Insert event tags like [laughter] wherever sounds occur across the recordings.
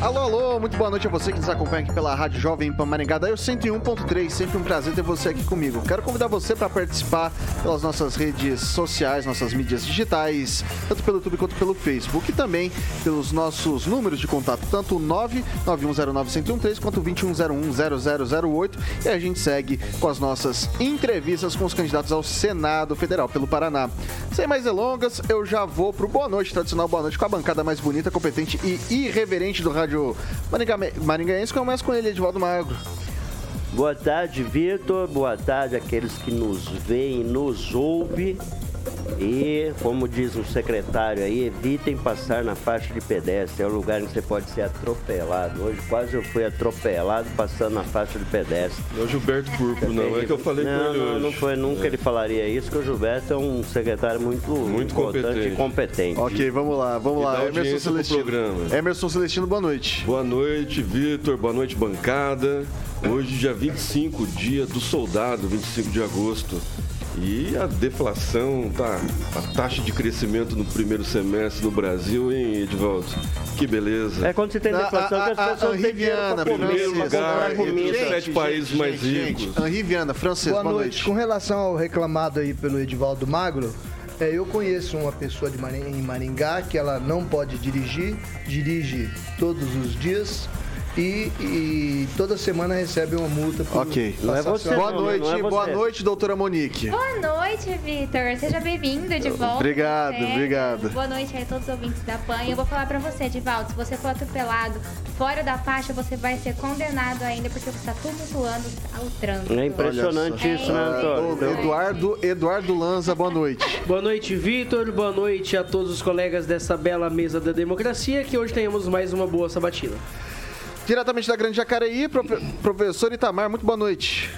Alô, alô, muito boa noite a você que nos acompanha aqui pela Rádio Jovem Pan Maringá, daí o 101.3, sempre um prazer ter você aqui comigo. Quero convidar você para participar pelas nossas redes sociais, nossas mídias digitais, tanto pelo YouTube quanto pelo Facebook e também pelos nossos números de contato, tanto o 991091013 quanto o 21010008 e a gente segue com as nossas entrevistas com os candidatos ao Senado Federal pelo Paraná. Sem mais delongas, eu já vou pro boa noite, tradicional boa noite com a bancada mais bonita, competente e irreverente do Rádio rádio maringaense. Começa com ele, Edvaldo Magro. Boa tarde, Vitor. Boa tarde àqueles que nos veem, nos ouvem. E, como diz o secretário aí, evitem passar na faixa de pedestre. É o lugar onde você pode ser atropelado. Hoje quase eu fui atropelado passando na faixa de pedestre. Não é o Gilberto Purpo, não. É que eu falei não, com ele não, hoje. Não foi nunca é. ele falaria isso, que o Gilberto é um secretário muito, muito competente. e competente. Ok, vamos lá, vamos lá. Emerson Celestino. Programa. Emerson Celestino, boa noite. Boa noite, Vitor. Boa noite, bancada. Hoje, dia 25, dia do soldado, 25 de agosto. E a deflação, tá? A taxa de crescimento no primeiro semestre no Brasil, hein, Edvaldo? Que beleza. É quando você tem deflação a, a, que as pessoas têm dinheiro pra comer. Primeiro lugar entre os sete países gente, mais gente, ricos. Henri Viana, francês, boa, boa noite. noite. Com relação ao reclamado aí pelo Edivaldo Magro, é, eu conheço uma pessoa de Maringá, em Maringá que ela não pode dirigir, dirige todos os dias e, e, toda semana recebe uma multa. Por ok. Não é você, boa não, noite, não é boa noite, doutora Monique. Boa noite, Vitor. Seja bem-vindo de volta. Obrigado, obrigado. Boa noite a todos os ouvintes da PAN. Eu vou falar pra você, Edivaldo, se você for atropelado fora da faixa, você vai ser condenado ainda porque você está tumultuando o trânsito. É impressionante isso, né, Antônio? Eduardo, Eduardo Lanza, boa noite. [laughs] boa noite, Vitor. Boa noite a todos os colegas dessa bela mesa da democracia. Que hoje tenhamos mais uma boa sabatina. Diretamente da Grande Jacareí, profe professor Itamar, muito boa noite.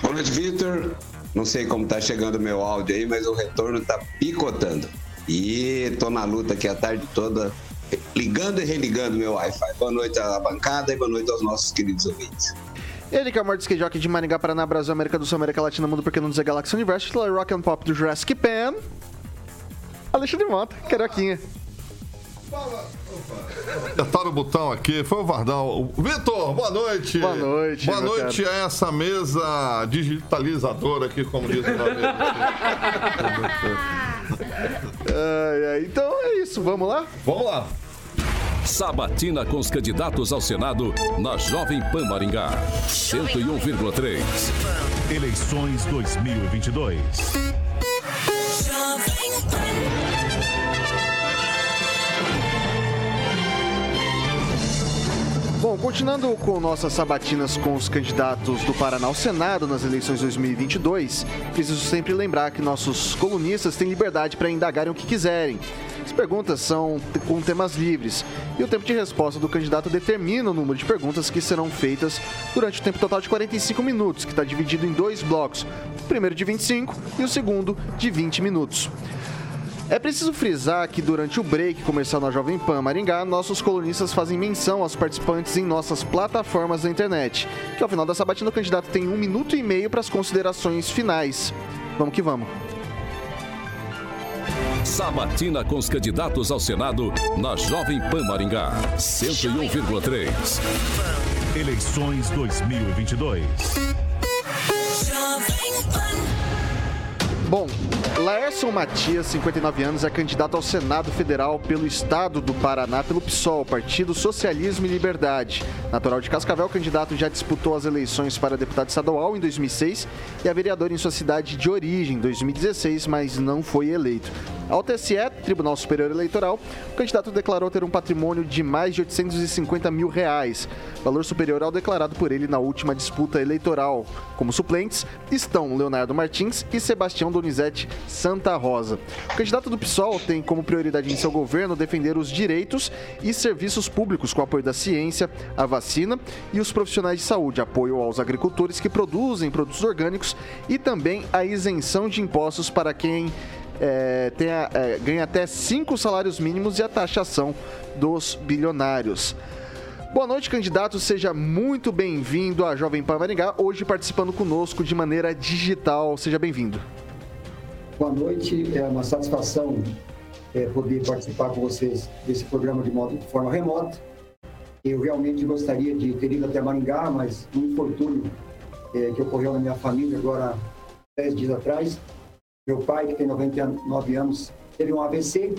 Boa noite, Vitor. Não sei como tá chegando o meu áudio aí, mas o retorno tá picotando. E tô na luta aqui a tarde toda, ligando e religando meu Wi-Fi. Boa noite à bancada e boa noite aos nossos queridos ouvintes. Ele que é o maior skate de Maringá, Paraná, Brasil, América do Sul, América Latina, Mundo, porque não dizer Galaxy Universo, Rock and Pop do Jurassic Pan. Alexandre Mota, Caroquinha. Fala. Apertaram o botão aqui, foi o Vardão. Vitor, boa noite. Boa noite. Boa noite cara. a essa mesa digitalizadora aqui, como diz o nome. então é isso, vamos lá? Vamos lá. Sabatina com os candidatos ao Senado na Jovem Pan Maringá. 101,3. Eleições 2022. Jovem Pan. Bom, continuando com nossas sabatinas com os candidatos do Paraná ao Senado nas eleições 2022, preciso sempre lembrar que nossos colunistas têm liberdade para indagarem o que quiserem. As perguntas são com temas livres e o tempo de resposta do candidato determina o número de perguntas que serão feitas durante o tempo total de 45 minutos, que está dividido em dois blocos, o primeiro de 25 e o segundo de 20 minutos. É preciso frisar que durante o break comercial na Jovem Pan Maringá, nossos colunistas fazem menção aos participantes em nossas plataformas da internet, que ao final da sabatina o candidato tem um minuto e meio para as considerações finais. Vamos que vamos. Sabatina com os candidatos ao Senado na Jovem Pan Maringá, 101,3. Eleições 2022. Jovem Pan. Bom, Laércio Matias, 59 anos, é candidato ao Senado Federal pelo Estado do Paraná pelo PSOL, Partido Socialismo e Liberdade. Natural de Cascavel, o candidato já disputou as eleições para deputado estadual em 2006 e a vereador em sua cidade de origem em 2016, mas não foi eleito. Ao TSE, Tribunal Superior Eleitoral, o candidato declarou ter um patrimônio de mais de 850 mil reais, valor superior ao declarado por ele na última disputa eleitoral. Como suplentes estão Leonardo Martins e Sebastião Donizete Santa Rosa. O candidato do PSOL tem como prioridade em seu governo defender os direitos e serviços públicos com apoio da ciência, a vacina e os profissionais de saúde, apoio aos agricultores que produzem produtos orgânicos e também a isenção de impostos para quem é, tenha, é, ganha até cinco salários mínimos e a taxação dos bilionários. Boa noite, candidato. Seja muito bem-vindo à Jovem Pan Maringá, hoje participando conosco de maneira digital. Seja bem-vindo. Boa noite, é uma satisfação é, poder participar com vocês desse programa de, modo, de forma remota. Eu realmente gostaria de ter ido até Maringá, mas um infortúnio é, que ocorreu na minha família agora, dez dias atrás, meu pai, que tem 99 anos, teve um AVC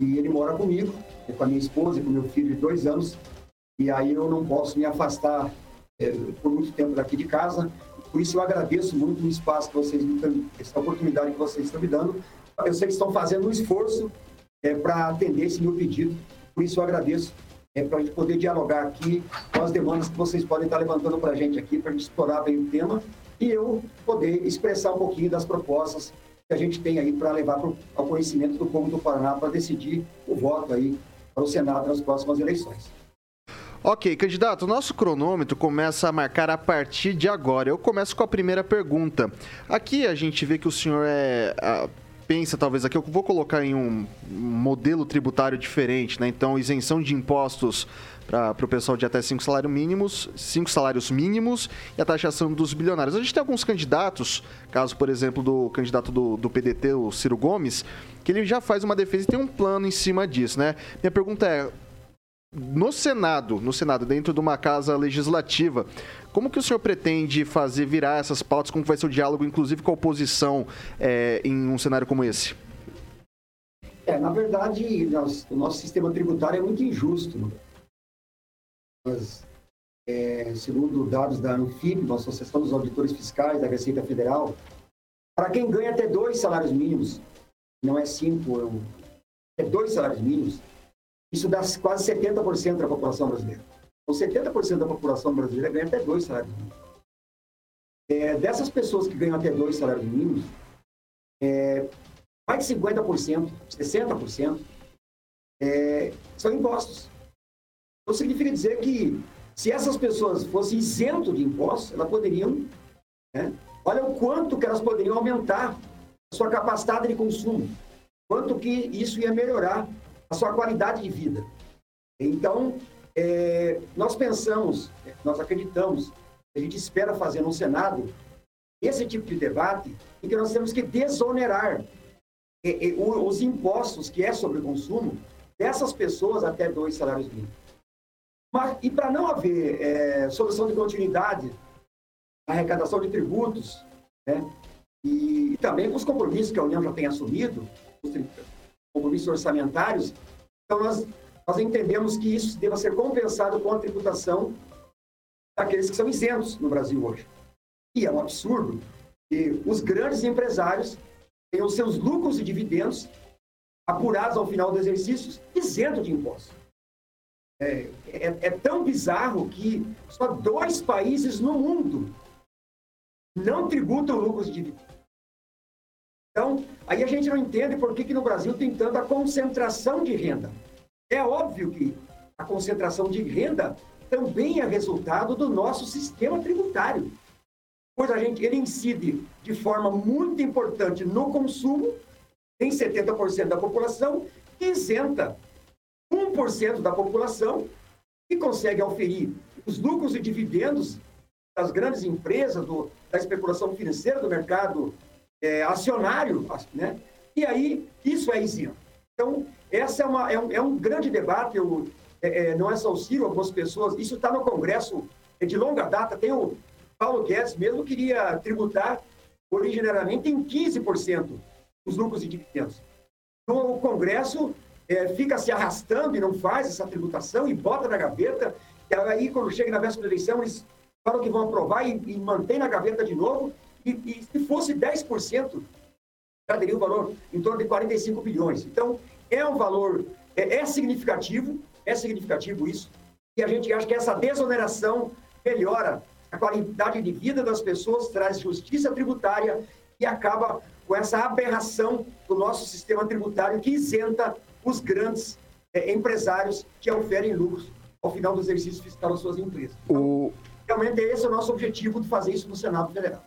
e ele mora comigo, com a minha esposa e com meu filho de dois anos. E aí eu não posso me afastar é, por muito tempo daqui de casa. Por isso eu agradeço muito o espaço que vocês me dão, essa oportunidade que vocês estão me dando. Eu sei que estão fazendo um esforço é, para atender esse meu pedido. Por isso eu agradeço é, para a gente poder dialogar aqui com as demandas que vocês podem estar levantando para a gente aqui, para a gente explorar bem o tema e eu poder expressar um pouquinho das propostas que a gente tem aí para levar pro, ao conhecimento do povo do Paraná para decidir o voto aí para o Senado nas próximas eleições. Ok, candidato, nosso cronômetro começa a marcar a partir de agora. Eu começo com a primeira pergunta. Aqui a gente vê que o senhor é. A, pensa, talvez aqui, eu vou colocar em um modelo tributário diferente, né? Então, isenção de impostos para o pessoal de até cinco salários mínimos, cinco salários mínimos e a taxação dos bilionários. A gente tem alguns candidatos, caso, por exemplo, do candidato do, do PDT, o Ciro Gomes, que ele já faz uma defesa e tem um plano em cima disso, né? Minha pergunta é, no Senado, no Senado, dentro de uma casa legislativa, como que o senhor pretende fazer virar essas pautas? Como vai ser o diálogo, inclusive, com a oposição é, em um cenário como esse? É, na verdade, nós, o nosso sistema tributário é muito injusto é, segundo dados da Anfip, uma Associação dos Auditores Fiscais da Receita Federal, para quem ganha até dois salários mínimos, não é cinco, é, é dois salários mínimos, isso dá quase 70% da população brasileira. Então, 70% da população brasileira ganha até dois salários mínimos. É, dessas pessoas que ganham até dois salários mínimos, é, mais de 50%, 60% é, são impostos. Então, significa dizer que se essas pessoas fossem isentas de impostos, elas poderiam. Né? Olha o quanto que elas poderiam aumentar a sua capacidade de consumo, quanto que isso ia melhorar a sua qualidade de vida. Então, é, nós pensamos, nós acreditamos, a gente espera fazer no Senado esse tipo de debate em que nós temos que desonerar é, é, os impostos que é sobre o consumo dessas pessoas até dois salários mínimos. Mas, e para não haver é, solução de continuidade arrecadação de tributos, né, e, e também com os compromissos que a União já tem assumido, os compromissos orçamentários, então nós, nós entendemos que isso deva ser compensado com a tributação daqueles que são isentos no Brasil hoje. E é um absurdo que os grandes empresários tenham seus lucros e dividendos apurados ao final do exercício isentos de impostos. É, é, é, tão bizarro que só dois países no mundo não tributam lucros de dividendos. Então, aí a gente não entende por que, que no Brasil tem tanta concentração de renda. É óbvio que a concentração de renda também é resultado do nosso sistema tributário. Pois a gente, ele incide de forma muito importante no consumo, tem 70% da população, e isenta 1% da população que consegue auferir os lucros e dividendos das grandes empresas, do, da especulação financeira, do mercado é, acionário, né? E aí, isso é isento. Então, essa é, uma, é, um, é um grande debate, eu, é, é não é só o Ciro, algumas pessoas, isso está no Congresso é de longa data, tem o Paulo Guedes mesmo queria tributar originariamente em 15% dos lucros e dividendos. Então, o Congresso é, fica se arrastando e não faz essa tributação e bota na gaveta, e aí, quando chega na véspera da eleição, eles falam que vão aprovar e, e mantém na gaveta de novo, e, e se fosse 10%, já teria um valor em torno de 45 bilhões. Então, é um valor, é, é significativo, é significativo isso, e a gente acha que essa desoneração melhora a qualidade de vida das pessoas, traz justiça tributária e acaba com essa aberração do nosso sistema tributário que isenta os grandes é, empresários que oferem lucros ao final do exercício fiscal das suas empresas. Então, o... Realmente esse é o nosso objetivo de fazer isso no Senado Federal.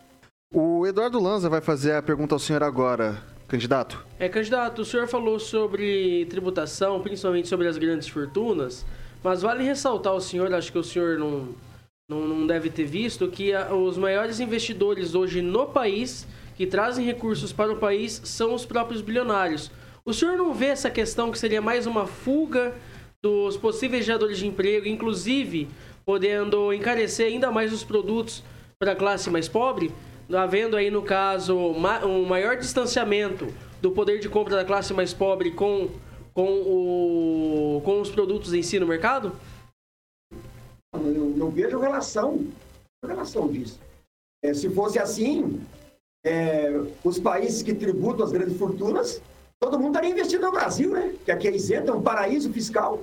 O Eduardo Lanza vai fazer a pergunta ao senhor agora, candidato. É, candidato, o senhor falou sobre tributação, principalmente sobre as grandes fortunas, mas vale ressaltar ao senhor, acho que o senhor não, não, não deve ter visto, que a, os maiores investidores hoje no país, que trazem recursos para o país, são os próprios bilionários. O senhor não vê essa questão que seria mais uma fuga dos possíveis geradores de emprego, inclusive podendo encarecer ainda mais os produtos para a classe mais pobre, havendo aí no caso um maior distanciamento do poder de compra da classe mais pobre com, com, o, com os produtos em si no mercado? Eu não vejo relação, relação disso. É, se fosse assim, é, os países que tributam as grandes fortunas Todo mundo estaria investindo no Brasil, né? Que aqui é isento, é um paraíso fiscal.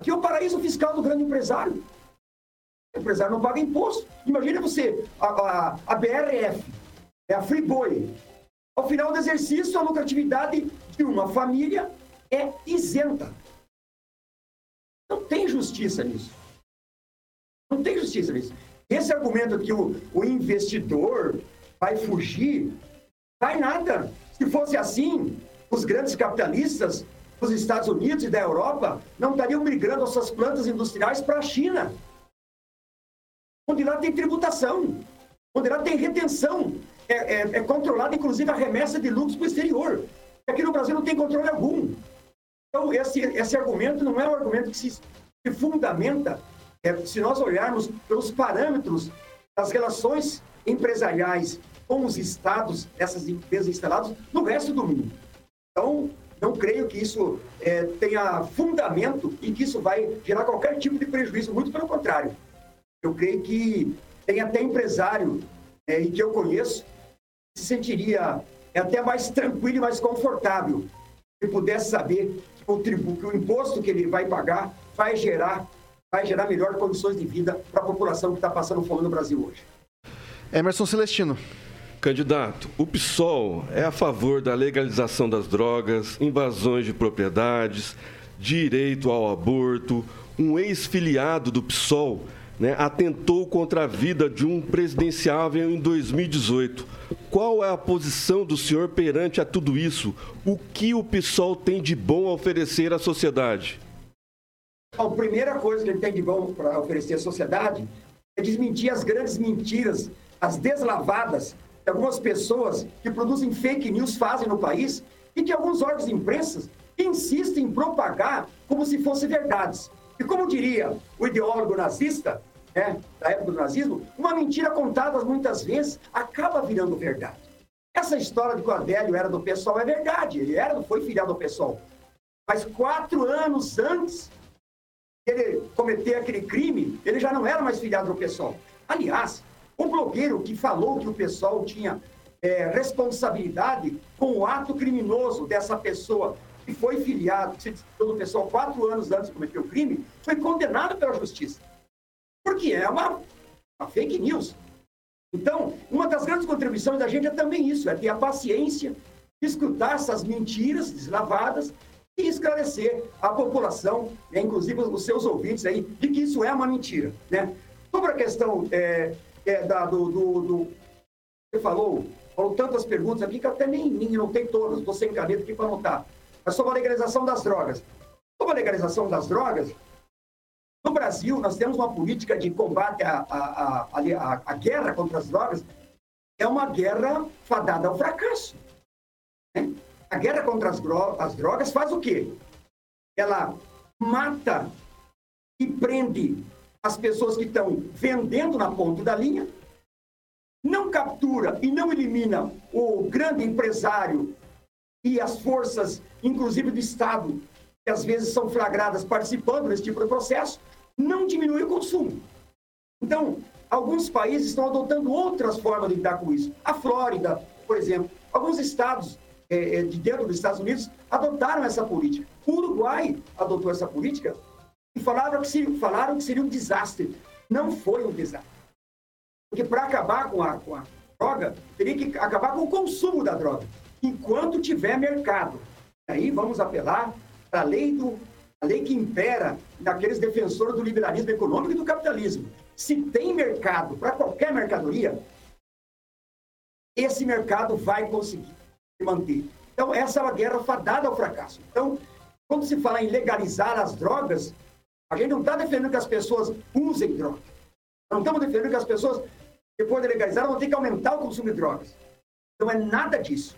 Aqui é o paraíso fiscal do grande empresário. O empresário não paga imposto. Imagina você, a, a, a BRF, é a Friboi. Ao final do exercício, a lucratividade de uma família é isenta. Não tem justiça nisso. Não tem justiça nisso. Esse argumento que o, o investidor vai fugir, vai nada. Se fosse assim, os grandes capitalistas dos Estados Unidos e da Europa não estariam migrando as suas plantas industriais para a China, onde lá tem tributação, onde lá tem retenção, é, é, é controlada inclusive a remessa de lucros para o exterior. Aqui no Brasil não tem controle algum. Então, esse, esse argumento não é um argumento que se, fundamenta, é, se nós olharmos pelos parâmetros das relações empresariais com os estados dessas empresas instaladas no resto do mundo. Então, não creio que isso é, tenha fundamento e que isso vai gerar qualquer tipo de prejuízo, muito pelo contrário. Eu creio que tem até empresário é, e que eu conheço se sentiria até mais tranquilo e mais confortável se pudesse saber que o, tributo, que o imposto que ele vai pagar vai gerar, vai gerar melhores condições de vida para a população que está passando fome no Brasil hoje. Emerson Celestino. Candidato, o PSOL é a favor da legalização das drogas, invasões de propriedades, direito ao aborto. Um ex-filiado do PSOL né, atentou contra a vida de um presidenciável em 2018. Qual é a posição do senhor perante a tudo isso? O que o PSOL tem de bom a oferecer à sociedade? A primeira coisa que ele tem de bom para oferecer à sociedade é desmentir as grandes mentiras, as deslavadas algumas pessoas que produzem fake news fazem no país e que alguns órgãos de imprensa insistem em propagar como se fossem verdades. E como diria o ideólogo nazista, né, da época do nazismo, uma mentira contada muitas vezes acaba virando verdade. Essa história de que o Adélio era do pessoal é verdade, ele era, foi filiado ao pessoal. Mas quatro anos antes ele cometer aquele crime, ele já não era mais filiado ao pessoal. Aliás, um blogueiro que falou que o pessoal tinha é, responsabilidade com o ato criminoso dessa pessoa que foi filiado, que se do pessoal quatro anos antes de cometer o crime, foi condenado pela justiça. Porque é uma, uma fake news. Então, uma das grandes contribuições da gente é também isso, é ter a paciência de escutar essas mentiras deslavadas e esclarecer a população, né, inclusive os seus ouvintes aí, de que isso é uma mentira. Né? Sobre a questão é, é, da, do, do, do, Você falou, falou tantas perguntas aqui que até nem, nem não tem todas, estou sem caneta aqui para anotar. Mas sobre a legalização das drogas. Sobre a legalização das drogas, no Brasil, nós temos uma política de combate à, à, à, à guerra contra as drogas, é uma guerra fadada ao fracasso. Né? A guerra contra as, as drogas faz o quê? Ela mata e prende as pessoas que estão vendendo na ponta da linha, não captura e não elimina o grande empresário e as forças, inclusive do Estado, que às vezes são flagradas participando desse tipo de processo, não diminui o consumo. Então, alguns países estão adotando outras formas de lidar com isso. A Flórida, por exemplo, alguns estados é, é de dentro dos Estados Unidos adotaram essa política. O Uruguai adotou essa política e falaram que, seria, falaram que seria um desastre. Não foi um desastre. Porque para acabar com a, com a droga, teria que acabar com o consumo da droga, enquanto tiver mercado. Aí vamos apelar para a lei do lei que impera naqueles defensores do liberalismo econômico e do capitalismo. Se tem mercado para qualquer mercadoria, esse mercado vai conseguir se manter. Então, essa é uma guerra fadada ao fracasso. Então, quando se fala em legalizar as drogas, a gente não está defendendo que as pessoas usem drogas. Não estamos defendendo que as pessoas, depois de legalizar, vão ter que aumentar o consumo de drogas. Não é nada disso.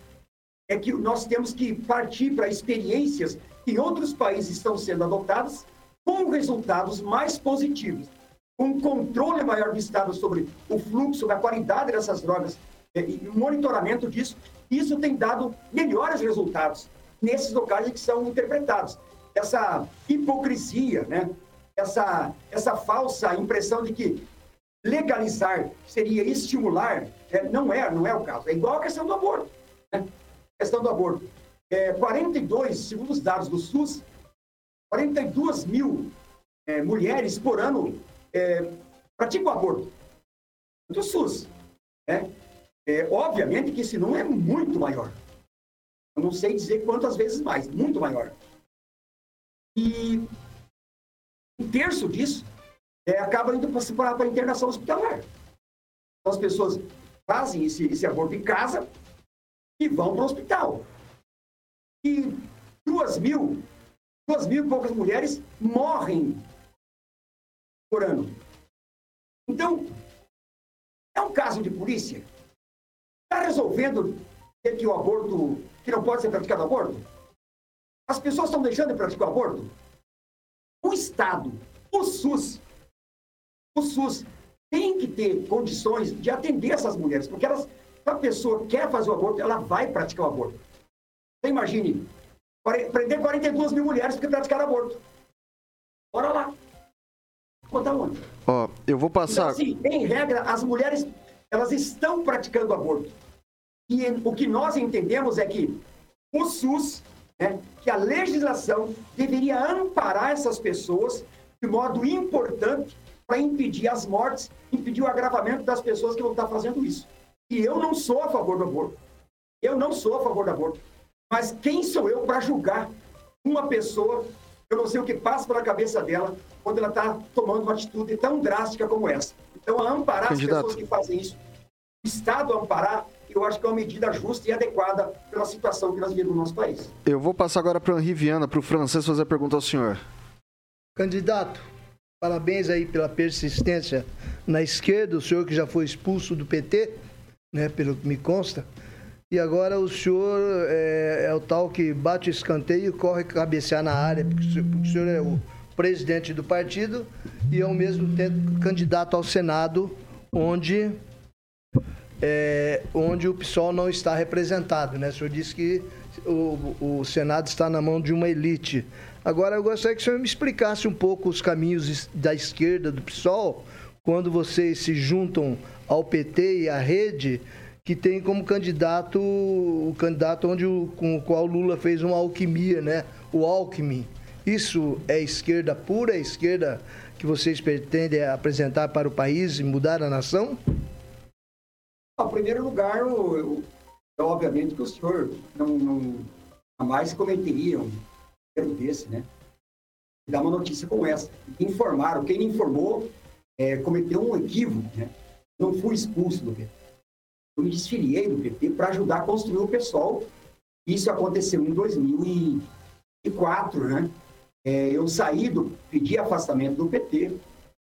É que nós temos que partir para experiências que outros países estão sendo adotadas com resultados mais positivos, um controle maior do Estado sobre o fluxo, a qualidade dessas drogas é, e monitoramento disso. Isso tem dado melhores resultados nesses locais que são interpretados. Essa hipocrisia, né? essa, essa falsa impressão de que legalizar seria estimular, é, não é, não é o caso. É igual a questão do aborto. Né? A questão do aborto. É, 42, segundo os dados do SUS, 42 mil é, mulheres por ano é, praticam aborto. Do SUS. Né? É, obviamente que esse número é muito maior. Eu não sei dizer quantas vezes mais, muito maior. E um terço disso é, acaba indo para a internação hospitalar. Então, as pessoas fazem esse, esse aborto em casa e vão para o hospital. E duas mil, duas mil e poucas mulheres morrem por ano. Então, é um caso de polícia. Está resolvendo que o aborto, que não pode ser praticado aborto? As pessoas estão deixando de praticar o aborto? O Estado, o SUS, o SUS tem que ter condições de atender essas mulheres, porque elas, se a pessoa quer fazer o aborto, ela vai praticar o aborto. Imagine, prender 42 mil mulheres porque praticaram aborto. Bora lá. Botar onde? Ó, eu vou passar. Então, assim, em regra, as mulheres elas estão praticando aborto. E o que nós entendemos é que o SUS, né, que a legislação deveria amparar essas pessoas de modo importante para impedir as mortes, impedir o agravamento das pessoas que vão estar fazendo isso. E eu não sou a favor do aborto. Eu não sou a favor do aborto. Mas quem sou eu para julgar uma pessoa? Eu não sei o que passa pela cabeça dela quando ela está tomando uma atitude tão drástica como essa. Então, a amparar Candidato. as pessoas que fazem isso, o Estado amparar, eu acho que é uma medida justa e adequada pela situação que nós vivemos no nosso país. Eu vou passar agora para o Henri Viana, para o francês, fazer a pergunta ao senhor. Candidato, parabéns aí pela persistência na esquerda, o senhor que já foi expulso do PT, né, pelo que me consta. E agora o senhor é, é o tal que bate o escanteio e corre cabecear na área, porque o, senhor, porque o senhor é o presidente do partido e ao mesmo tempo candidato ao Senado, onde, é, onde o PSOL não está representado. Né? O senhor disse que o, o Senado está na mão de uma elite. Agora, eu gostaria que o senhor me explicasse um pouco os caminhos da esquerda do PSOL, quando vocês se juntam ao PT e à rede, que tem como candidato o candidato onde o, com o qual Lula fez uma alquimia, né? O Alckmin. Isso é esquerda pura, é esquerda que vocês pretendem apresentar para o país e mudar a nação? Em primeiro lugar, eu, eu, obviamente que o senhor não, não jamais cometeria um erro desse, né? Dar uma notícia como essa. Informaram, quem informou é, cometeu um equívoco, né? Não fui expulso do PT. Me desfiliei do PT para ajudar a construir o pessoal. Isso aconteceu em 2004, né? É, eu saí do, pedi afastamento do PT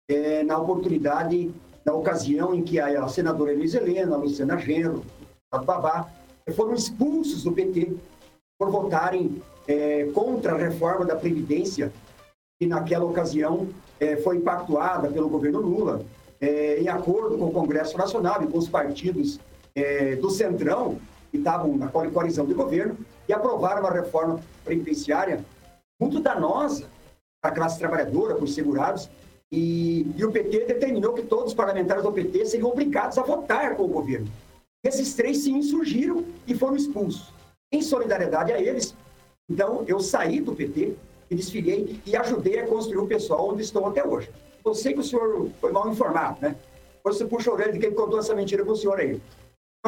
é, na oportunidade, na ocasião em que a, a senadora Elis Helena, a Luciana Genro, a Babá, foram expulsos do PT por votarem é, contra a reforma da Previdência, que naquela ocasião é, foi pactuada pelo governo Lula. é, em acordo com o Congresso Nacional e com os partidos é, do Centrão, que estavam na coalizão de governo, e aprovaram uma reforma previdenciária muito danosa para a classe trabalhadora, para os segurados, e, e, o PT determinou que todos os parlamentares do PT seriam obrigados a votar com o governo. Esses três se insurgiram e foram expulsos. Em solidariedade a eles, então eu saí do PT e desfilei e ajudei a construir o pessoal onde estou até hoje. Eu sei que o senhor foi mal informado, né? Você puxa a orelha de quem contou essa mentira para o senhor aí.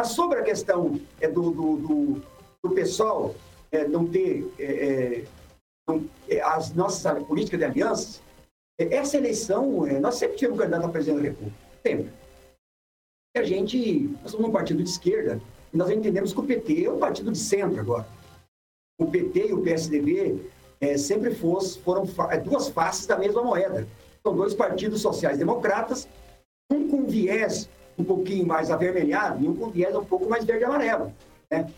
Mas sobre a questão é, do, do, do, do pessoal é, não ter é, é não, é, as nossas políticas de alianças, é, essa eleição, nós sempre tivemos um candidato a presidente da República. Sempre. E a gente, nós somos um partido de esquerda, e nós entendemos que o PT é um partido de centro agora. O PT e o PSDB é, sempre foram duas faces da mesma moeda. São dois partidos sociais-democratas, um com viés um pouquinho mais avermelhado e um com viés um pouco mais verde-amarelo. Né?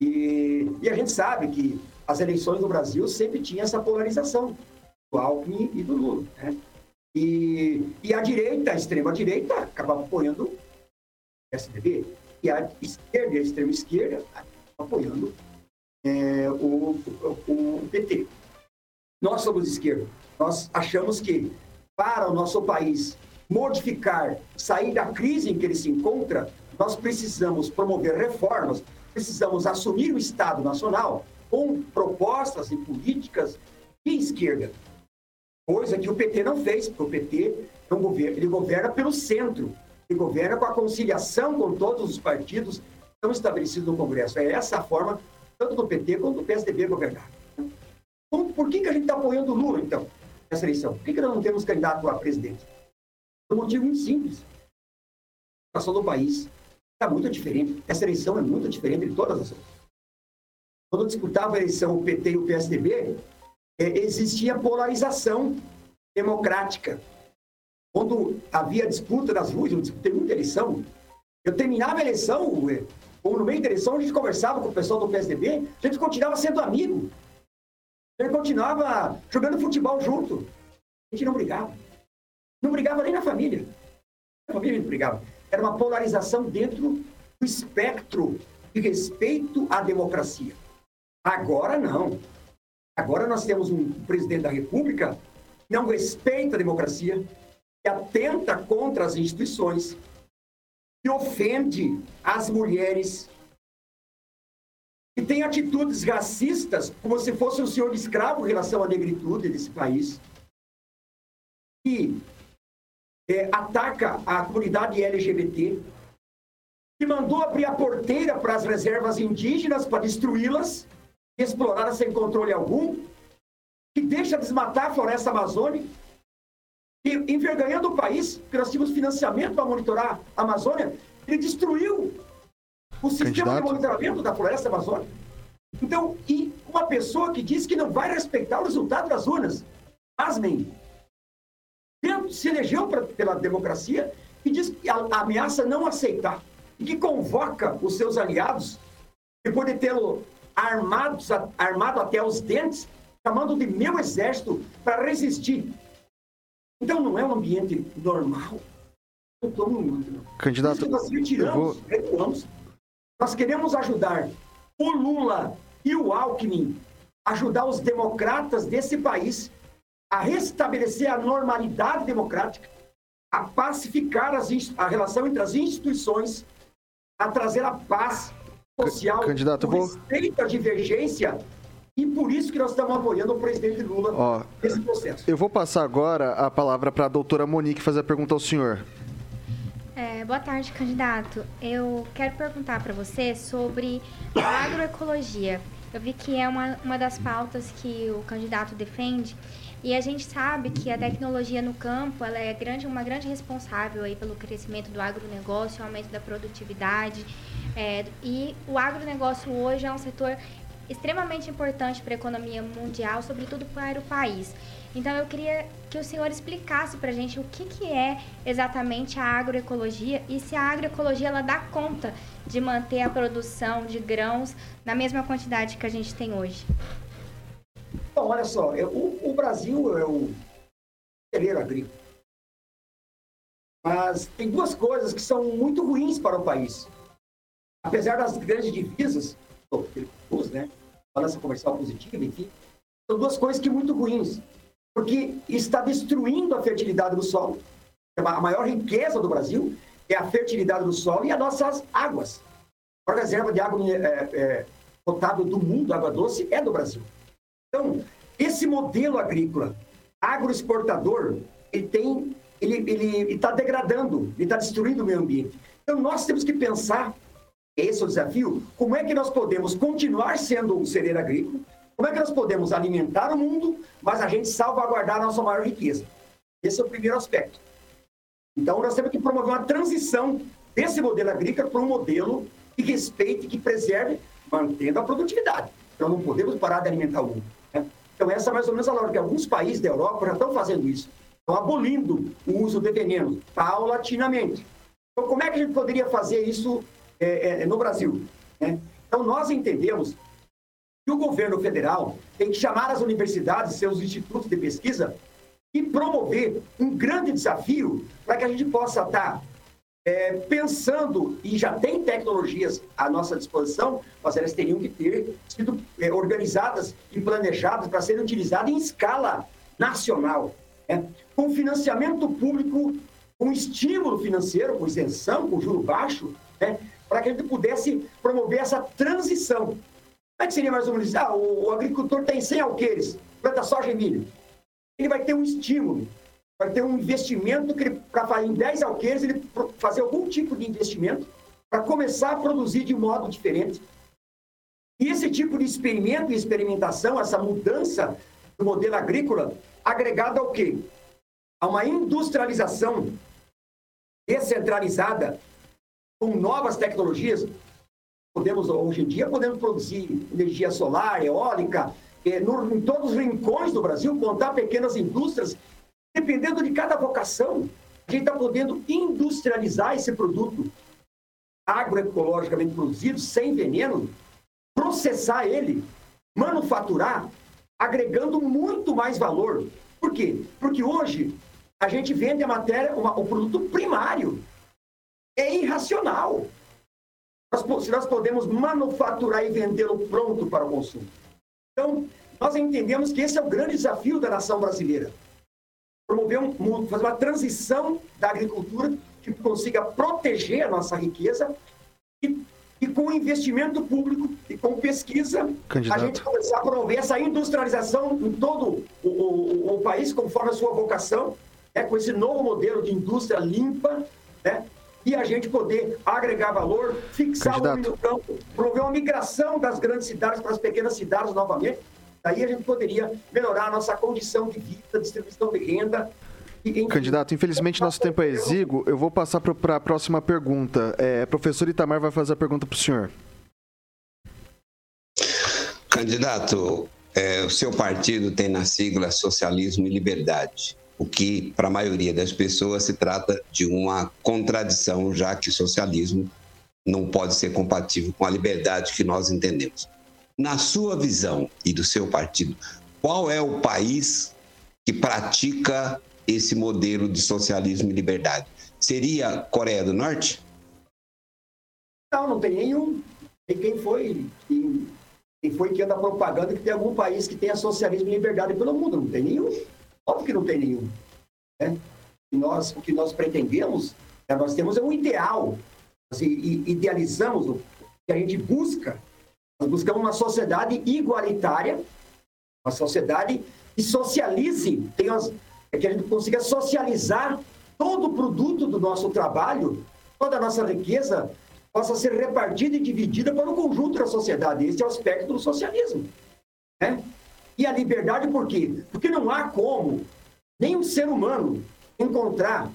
E, e, a gente sabe que as eleições no Brasil sempre tinha essa polarização do Alckmin e do Lula. Né? E, e a direita, a extrema-direita, acabava apoiando o PSDB. E a esquerda, a extrema-esquerda, apoiando é, o, o, o PT. Nós somos esquerda. Nós achamos que para o nosso país modificar, sair da crise em que ele se encontra, nós precisamos promover reformas, precisamos assumir o Estado Nacional com propostas e políticas de esquerda. Coisa que o PT não fez, porque o PT é um governo, ele governa pelo centro, ele governa com a conciliação com todos os partidos que estão estabelecidos no Congresso. É essa a forma, tanto do PT quanto do PSDB governar. Então, por que, que a gente está apoiando o Lula, então? essa eleição? Por que, que nós não temos candidato a presidente? Por um motivo muito simples. A situação do país está muito diferente. Essa eleição é muito diferente de todas as outras. Quando disputava a eleição o PT e o PSDB, é, existia polarização democrática. Quando havia disputa nas ruas, eu disputei muita eleição, eu terminava a eleição, ou no meio da eleição, a gente conversava com o pessoal do PSDB, a gente continuava sendo amigo. Ele continuava jogando futebol junto. A gente não brigava. Não brigava nem na família. Na família não brigava. Era uma polarização dentro do espectro de respeito à democracia. Agora não. Agora nós temos um presidente da República que não respeita a democracia, que atenta contra as instituições, que ofende as mulheres, que tem atitudes racistas, como se fosse um senhor escravo em relação à negritude desse país, que é, ataca a comunidade LGBT, que mandou abrir a porteira para as reservas indígenas para destruí-las, explorá-las sem controle algum, que deixa desmatar a floresta amazônica, e envergonhando o país, porque nós tínhamos financiamento para monitorar a Amazônia, ele destruiu o sistema Candidato. de monitoramento da floresta amazônica. Então, e uma pessoa que diz que não vai respeitar o resultado das urnas, pasmem, se elegeu pra, pela democracia e diz que a, a ameaça não aceitar e que convoca os seus aliados, depois de tê-lo armados, armado até os dentes, chamando de meu exército para resistir. Então não é um ambiente normal. Eu estou no Candidato, nós retiramos, vou... recuamos. Nós queremos ajudar o Lula e o Alckmin, ajudar os democratas desse país a restabelecer a normalidade democrática, a pacificar as, a relação entre as instituições, a trazer a paz social, Candidato, o respeito à divergência e por isso que nós estamos apoiando o presidente Lula Ó, nesse processo. Eu vou passar agora a palavra para a doutora Monique fazer a pergunta ao senhor. É, boa tarde, candidato. Eu quero perguntar para você sobre a agroecologia. Eu vi que é uma, uma das pautas que o candidato defende e a gente sabe que a tecnologia no campo ela é grande, uma grande responsável aí pelo crescimento do agronegócio, aumento da produtividade. É, e o agronegócio hoje é um setor extremamente importante para a economia mundial, sobretudo para o país. Então eu queria que o senhor explicasse para a gente o que, que é exatamente a agroecologia e se a agroecologia ela dá conta de manter a produção de grãos na mesma quantidade que a gente tem hoje. Bom, olha só, o, o Brasil é o celeiro agrícola. Mas tem duas coisas que são muito ruins para o país. Apesar das grandes divisas, né? balança comercial positiva, enfim, são duas coisas que muito ruins, porque está destruindo a fertilidade do solo. A maior riqueza do Brasil é a fertilidade do solo e as nossas águas. A reserva de água é, é, potável do mundo, água doce, é do Brasil. Então, esse modelo agrícola agroexportador, ele tem, ele está degradando, ele está destruindo o meio ambiente. Então, nós temos que pensar, esse é o desafio, como é que nós podemos continuar sendo um cereiro agrícola, como é que nós podemos alimentar o mundo, mas a gente salvaguardar a nossa maior riqueza. Esse é o primeiro aspecto. Então, nós temos que promover uma transição desse modelo agrícola para um modelo que respeite, que preserve, mantendo a produtividade. Então, não podemos parar de alimentar o mundo. Então, essa é mais ou menos a lógica. Alguns países da Europa já estão fazendo isso. Estão abolindo o uso de veneno paulatinamente. Então, como é que a gente poderia fazer isso é, é, no Brasil? Né? Então, nós entendemos que o governo federal tem que chamar as universidades, seus institutos de pesquisa, e promover um grande desafio para que a gente possa estar é, pensando, e já tem tecnologias à nossa disposição, mas elas teriam que ter sido é, organizadas e planejadas para serem utilizadas em escala nacional, né? com financiamento público, com estímulo financeiro, com isenção, com juro baixo, né? para que a gente pudesse promover essa transição. Como é que seria mais ou menos? Ah, o, o agricultor tem 100 alqueires, planta soja e milho. Ele vai ter um estímulo vai ter um investimento para em 10 alqueires, ele fazer algum tipo de investimento para começar a produzir de modo diferente. E esse tipo de experimento e experimentação, essa mudança do modelo agrícola, agregada ao quê? A uma industrialização descentralizada com novas tecnologias. Podemos, hoje em dia, podemos produzir energia solar, eólica, eh, em todos os rincões do Brasil, contar pequenas indústrias dependendo de cada vocação, a gente está podendo industrializar esse produto agroecologicamente produzido, sem veneno, processar ele, manufaturar, agregando muito mais valor. Por quê? Porque hoje a gente vende a matéria, uma, o produto primário. É irracional. Nós, se nós podemos manufaturar e vendê-lo pronto para o consumo. Então, nós entendemos que esse é o grande desafio da nação brasileira promover um, fazer uma transição da agricultura que consiga proteger a nossa riqueza e, e com investimento público e com pesquisa, Candidato. a gente começar a promover essa industrialização em todo o, o, o país, conforme a sua vocação, né, com esse novo modelo de indústria limpa, né, e a gente poder agregar valor, fixar Candidato. o homem no campo, promover uma migração das grandes cidades para as pequenas cidades novamente, Daí a gente poderia melhorar a nossa condição de vida, distribuição de renda. Candidato, infelizmente nosso tempo é exíguo. Eu vou passar para a próxima pergunta. É, professor Itamar vai fazer a pergunta para o senhor. Candidato, é, o seu partido tem na sigla Socialismo e Liberdade, o que, para a maioria das pessoas, se trata de uma contradição, já que o socialismo não pode ser compatível com a liberdade que nós entendemos. Na sua visão e do seu partido, qual é o país que pratica esse modelo de socialismo e liberdade? Seria Coreia do Norte? Não, não tem nenhum. E quem foi? Quem, quem foi que anda propaganda que tem algum país que tenha socialismo e liberdade pelo mundo? Não tem nenhum. Óbvio que não tem nenhum. Né? E nós, o que nós pretendemos, é, nós temos um ideal. Assim, idealizamos o que a gente busca nós buscamos uma sociedade igualitária, uma sociedade que socialize, tem é que a gente consiga socializar todo o produto do nosso trabalho, toda a nossa riqueza, possa ser repartida e dividida para o conjunto da sociedade. Esse é o aspecto do socialismo. Né? E a liberdade por quê? Porque não há como nenhum ser humano encontrar,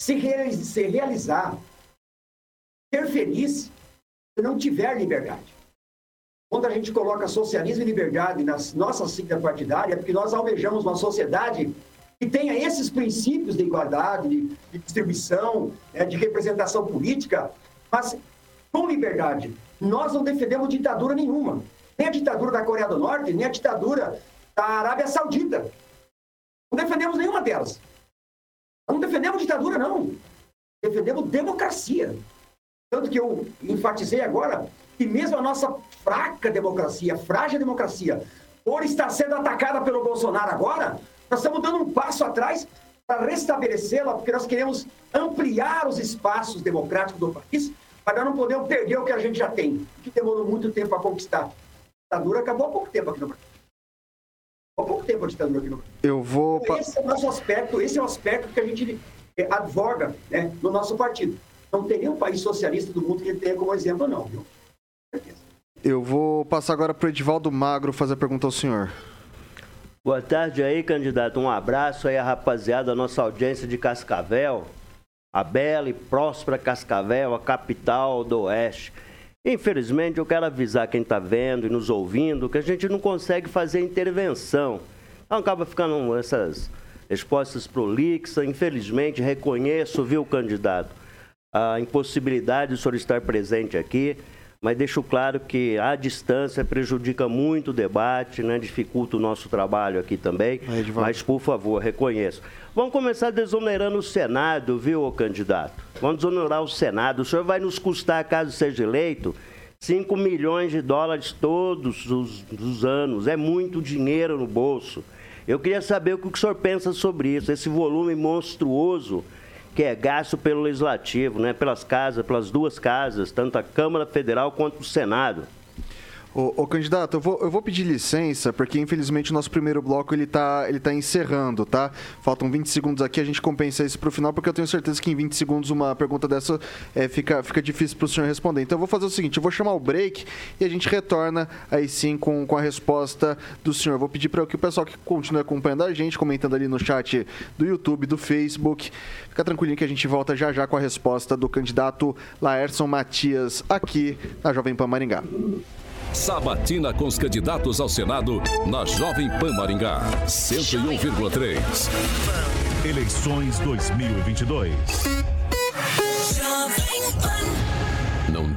se, realizar, ser feliz se não tiver liberdade. Quando a gente coloca socialismo e liberdade na nossa sigla partidária, é porque nós almejamos uma sociedade que tenha esses princípios de igualdade, de, de distribuição, né, de representação política, mas com liberdade. Nós não defendemos ditadura nenhuma. Nem a ditadura da Coreia do Norte, nem a ditadura da Arábia Saudita. Não defendemos nenhuma delas. Não defendemos ditadura, não. Defendemos democracia. Tanto que eu enfatizei agora que mesmo a nossa fraca democracia, frágil democracia, por estar sendo atacada pelo Bolsonaro agora, nós estamos dando um passo atrás para restabelecê-la, porque nós queremos ampliar os espaços democráticos do país, para não poder perder o que a gente já tem, que demorou muito tempo a conquistar. A ditadura acabou há pouco tempo aqui no Brasil. Há pouco tempo a ditadura aqui no Brasil. Eu vou. Então, esse é o nosso aspecto, esse é o aspecto que a gente eh, advoga né, no nosso partido. Não tem nenhum país socialista do mundo que tenha como exemplo, não, viu? Eu vou passar agora para o Edivaldo Magro fazer a pergunta ao senhor. Boa tarde aí, candidato. Um abraço aí a rapaziada, a nossa audiência de Cascavel, a bela e próspera Cascavel, a capital do Oeste. Infelizmente, eu quero avisar quem está vendo e nos ouvindo que a gente não consegue fazer intervenção. Então acaba ficando essas respostas prolixas. Infelizmente, reconheço, viu, candidato, a impossibilidade de o senhor estar presente aqui, mas deixo claro que a distância prejudica muito o debate, né? dificulta o nosso trabalho aqui também. Mas, por favor, reconheço. Vamos começar desonerando o Senado, viu, candidato? Vamos desonerar o Senado. O senhor vai nos custar, caso seja eleito, 5 milhões de dólares todos os, os anos. É muito dinheiro no bolso. Eu queria saber o que o senhor pensa sobre isso, esse volume monstruoso que é gasto pelo Legislativo, né, pelas casas, pelas duas casas, tanto a Câmara Federal quanto o Senado. Ô, ô, candidato, eu vou, eu vou pedir licença, porque infelizmente o nosso primeiro bloco ele tá, ele tá encerrando, tá? Faltam 20 segundos aqui, a gente compensa isso pro final, porque eu tenho certeza que em 20 segundos uma pergunta dessa é, fica, fica difícil pro senhor responder. Então eu vou fazer o seguinte, eu vou chamar o break e a gente retorna aí sim com, com a resposta do senhor. Vou pedir para que o pessoal que continue acompanhando a gente, comentando ali no chat do YouTube, do Facebook, fica tranquilinho que a gente volta já já com a resposta do candidato Laerson Matias aqui na Jovem Pan Maringá. Sabatina com os candidatos ao Senado na Jovem Pan Maringá. 101,3. Eleições 2022. Não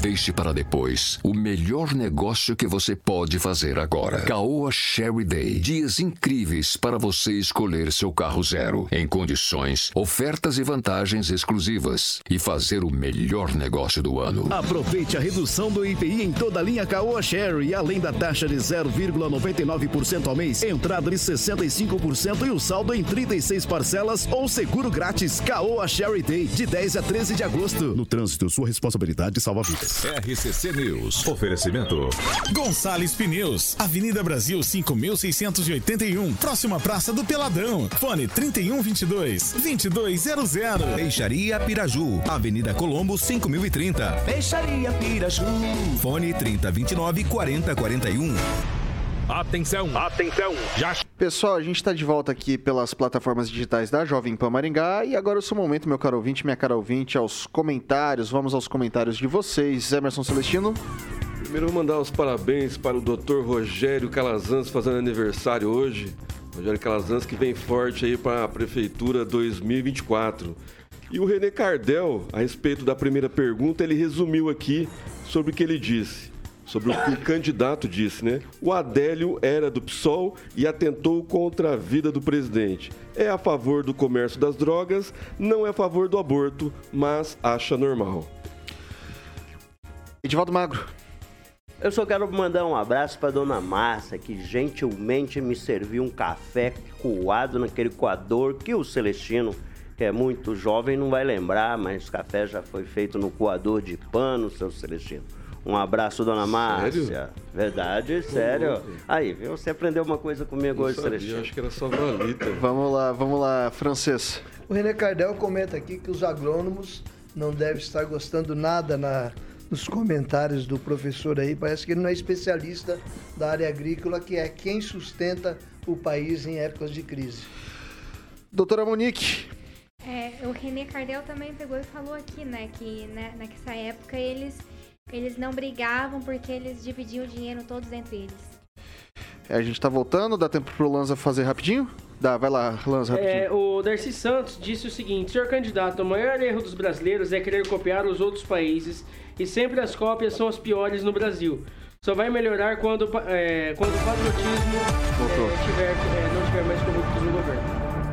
deixe para depois o melhor negócio que você pode fazer agora. Caoa Sherry Day. Dias incríveis para você escolher seu carro zero. Em condições, ofertas e vantagens exclusivas. E fazer o melhor negócio do ano. Aproveite a redução do IPI em toda a linha Caoa Sherry, além da taxa de 0,99% ao mês, entrada de 65% e o saldo em 36 parcelas ou seguro grátis. Caoa Sherry Day, de 10 a 13 de agosto. No trânsito, sua responsabilidade salva vidas. RCC News. Oferecimento. Gonçalves Pneus, Avenida Brasil 5681, próxima Praça do Peladão. Fone 3122 2200. Peixaria Piraju, Avenida Colombo 5030. Peixaria Piraju. Fone 3029 4041. Atenção, atenção, já. Pessoal, a gente está de volta aqui pelas plataformas digitais da Jovem Pan Maringá e agora é o seu momento, meu caro ouvinte, minha cara ouvinte, aos comentários. Vamos aos comentários de vocês. Emerson Celestino. Primeiro, vou mandar os parabéns para o Dr. Rogério Calazans fazendo aniversário hoje. Rogério Calazans que vem forte aí para a Prefeitura 2024. E o René Cardel, a respeito da primeira pergunta, ele resumiu aqui sobre o que ele disse sobre o que o candidato disse, né? O Adélio era do PSOL e atentou contra a vida do presidente. É a favor do comércio das drogas, não é a favor do aborto, mas acha normal. Edivaldo Magro. Eu só quero mandar um abraço para dona Márcia, que gentilmente me serviu um café coado naquele coador que o Celestino, que é muito jovem, não vai lembrar, mas o café já foi feito no coador de pano, seu Celestino. Um abraço, dona Márcia. Sério? Verdade, sério. Aí, viu? Você aprendeu uma coisa comigo hoje, sabia, Celestino. acho que era só valita. [laughs] Vamos lá, vamos lá, francês. O René Cardel comenta aqui que os agrônomos não devem estar gostando nada na, nos comentários do professor aí. Parece que ele não é especialista da área agrícola, que é quem sustenta o país em épocas de crise. Doutora Monique. É, o René Cardel também pegou e falou aqui, né, que né, nessa época eles, eles não brigavam porque eles dividiam o dinheiro todos entre eles. A gente tá voltando, dá tempo pro Lanza fazer rapidinho? Dá, vai lá, Lanza, rapidinho. É, o Darcy Santos disse o seguinte: Senhor candidato, o maior erro dos brasileiros é querer copiar os outros países e sempre as cópias são as piores no Brasil. Só vai melhorar quando, é, quando o patriotismo é, tiver, é, não tiver mais corruptos no governo.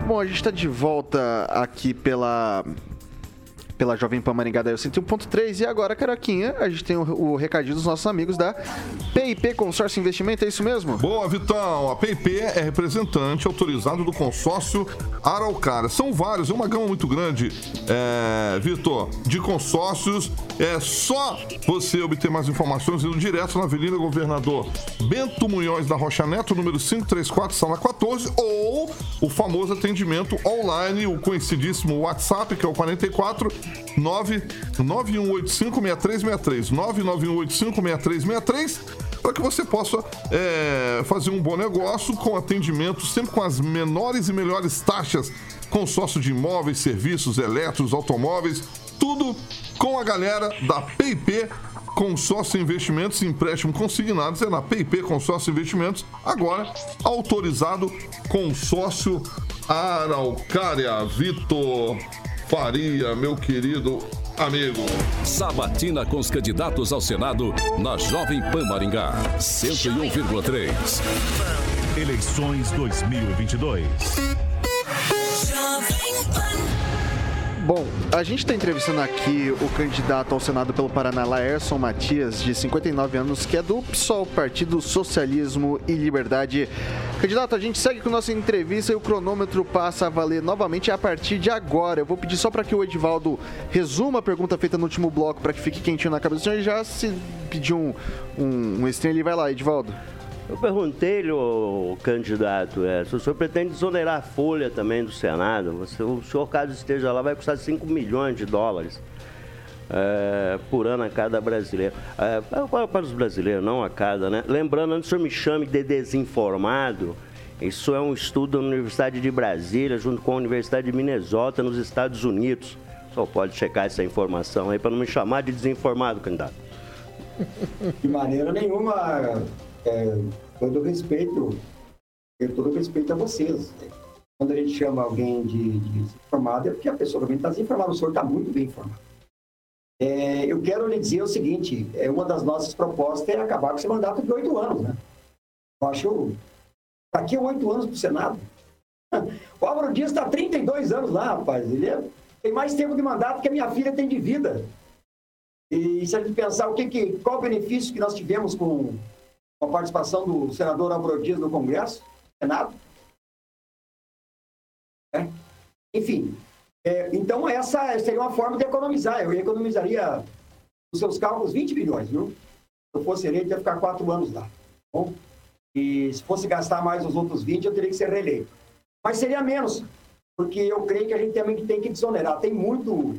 Bom, a gente está de volta aqui pela pela Jovem Pan Maringá da Eu 101.3 e agora, Caroquinha, a gente tem o, o recadinho dos nossos amigos da PIP Consórcio Investimento, é isso mesmo? Boa, Vitão. A PIP é representante autorizado do consórcio Araucária. São vários, é uma gama muito grande, é, Vitor, de consórcios. É só você obter mais informações indo direto na Avenida Governador Bento Munhões da Rocha Neto, número 534, sala 14, ou o famoso atendimento online, o conhecidíssimo WhatsApp, que é o 44 991856363. 991856363 para que você possa é, fazer um bom negócio com atendimento sempre com as menores e melhores taxas, consórcio de imóveis, serviços, elétricos, automóveis, tudo com a galera da PIP Consórcio Investimentos e Empréstimo Consignados é na PIP Consórcio Investimentos, agora autorizado Consórcio Araucária. Vitor Faria, meu querido amigo. Sabatina com os candidatos ao Senado na Jovem Pan Maringá, 101,3. Eleições 2022. Bom, a gente está entrevistando aqui o candidato ao Senado pelo Paraná, Laerson Matias, de 59 anos, que é do PSOL, Partido Socialismo e Liberdade. Candidato, a gente segue com nossa entrevista e o cronômetro passa a valer novamente a partir de agora. Eu vou pedir só para que o Edivaldo resuma a pergunta feita no último bloco para que fique quentinho na cabeça. E já se pedir um, um, um stream ali, vai lá, Edivaldo. Eu perguntei-lhe, candidato, é, se o senhor pretende desonerar a folha também do Senado, você, o senhor, caso esteja lá, vai custar 5 milhões de dólares é, por ano a cada brasileiro. É, para, os brasileiros, não a cada, né? Lembrando, antes que o senhor me chame de desinformado, isso é um estudo da Universidade de Brasília, junto com a Universidade de Minnesota, nos Estados Unidos. Só pode checar essa informação aí para não me chamar de desinformado, candidato. De maneira nenhuma, é, todo respeito, todo respeito a vocês. Quando a gente chama alguém de, de desinformado, é porque a pessoa também está desinformada. O senhor está muito bem informado. É, eu quero lhe dizer o seguinte: é, uma das nossas propostas é acabar com esse mandato de oito anos. Né? Eu acho. Daqui a oito anos para o Senado. [laughs] O Álvaro Dias está 32 anos lá, rapaz. Ele é, tem mais tempo de mandato que a minha filha tem de vida. E se a gente pensar o que, que, qual o benefício que nós tivemos com a participação do senador Álvaro Dias no Congresso, Senado. É. Enfim, é, então essa seria uma forma de economizar. Eu economizaria os seus cálculos 20 milhões, viu? Se eu fosse eleito, ia ficar quatro anos lá. Tá bom? E se fosse gastar mais os outros 20, eu teria que ser reeleito. Mas seria menos, porque eu creio que a gente também tem que desonerar. Tem muito,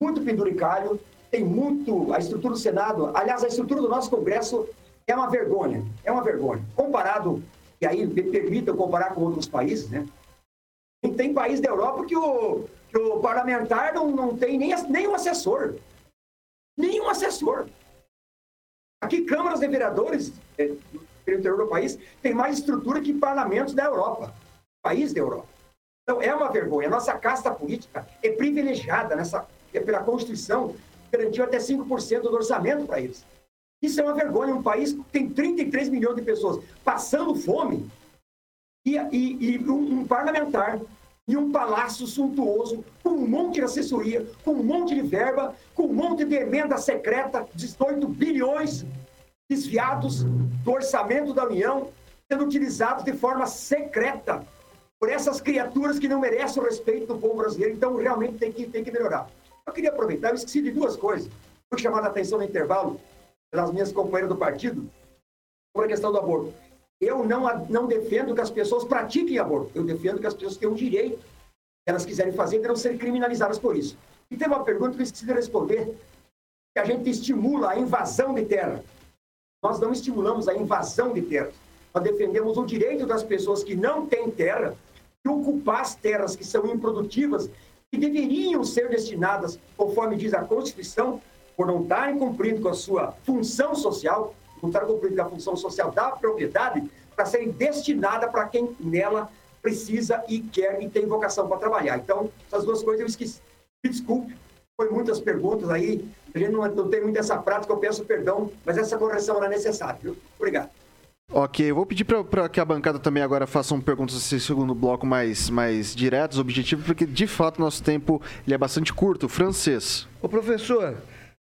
muito penduricalho, tem muito. A estrutura do Senado, aliás, a estrutura do nosso Congresso é uma vergonha. É uma vergonha. Comparado, e aí me permita comparar com outros países, né? Tem país da Europa que o, que o parlamentar não, não tem nem, nem um assessor. Nenhum assessor. Aqui, câmaras de vereadores é, interior do país tem mais estrutura que parlamentos da Europa. País da Europa. Então, é uma vergonha. A nossa casta política é privilegiada nessa, é pela Constituição, garantiu até 5% do orçamento para eles. Isso é uma vergonha. Um país que tem 33 milhões de pessoas passando fome e, e, e um, um, parlamentar e um palácio suntuoso com um monte de assessoria, com um monte de verba, com um monte de emenda secreta, 18 bilhões desviados do orçamento da União, sendo utilizados de forma secreta por essas criaturas que não merecem o respeito do povo brasileiro. Então, realmente tem que, tem que melhorar. Eu queria aproveitar, eu esqueci de duas coisas. Fui chamado a atenção no intervalo pelas minhas companheiras do partido sobre a questão do aborto. Eu não, não defendo que as pessoas pratiquem aborto. Eu defendo que as pessoas tenham o direito, se elas quiserem fazer, não serem criminalizadas por isso. E tem uma pergunta que de responder, que a gente estimula a invasão de terra. Nós não estimulamos a invasão de terra. Nós defendemos o direito das pessoas que não têm terra de ocupar as terras que são improdutivas que deveriam ser destinadas, conforme diz a Constituição, por não estarem cumprindo com a sua função social, não estarem cumprindo com a função social da propriedade, para serem destinada para quem nela precisa e quer e tem vocação para trabalhar. Então, essas duas coisas eu esqueci. Me desculpe, foi muitas perguntas aí, a gente não, não tem muito essa prática, eu peço perdão, mas essa correção era necessária. Viu? Obrigado. Ok, eu vou pedir para que a bancada também agora façam perguntas nesse segundo bloco mais, mais diretas, objetivos, porque de fato nosso tempo ele é bastante curto. Francês. Ô professor,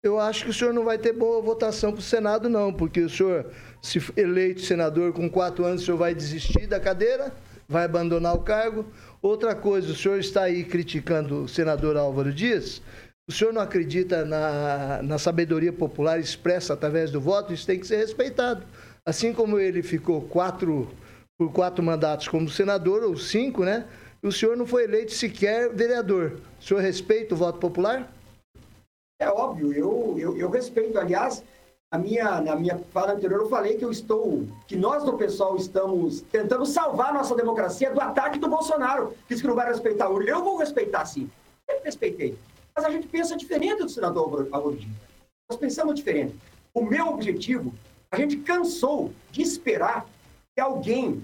eu acho que o senhor não vai ter boa votação para o Senado, não, porque o senhor, se eleito senador com quatro anos, o senhor vai desistir da cadeira, vai abandonar o cargo. Outra coisa, o senhor está aí criticando o senador Álvaro Dias. O senhor não acredita na, na sabedoria popular expressa através do voto? Isso tem que ser respeitado. Assim como ele ficou quatro, por quatro mandatos como senador, ou cinco, né? O senhor não foi eleito sequer vereador. O senhor respeita o voto popular? É óbvio, eu, eu, eu respeito. Aliás, na minha, na minha fala anterior eu falei que eu estou, que nós do pessoal estamos tentando salvar nossa democracia do ataque do Bolsonaro, que diz que não vai respeitar o Eu vou respeitar sim, sempre respeitei. Mas a gente pensa diferente do senador Alvordim. Nós pensamos diferente. O meu objetivo, a gente cansou de esperar que alguém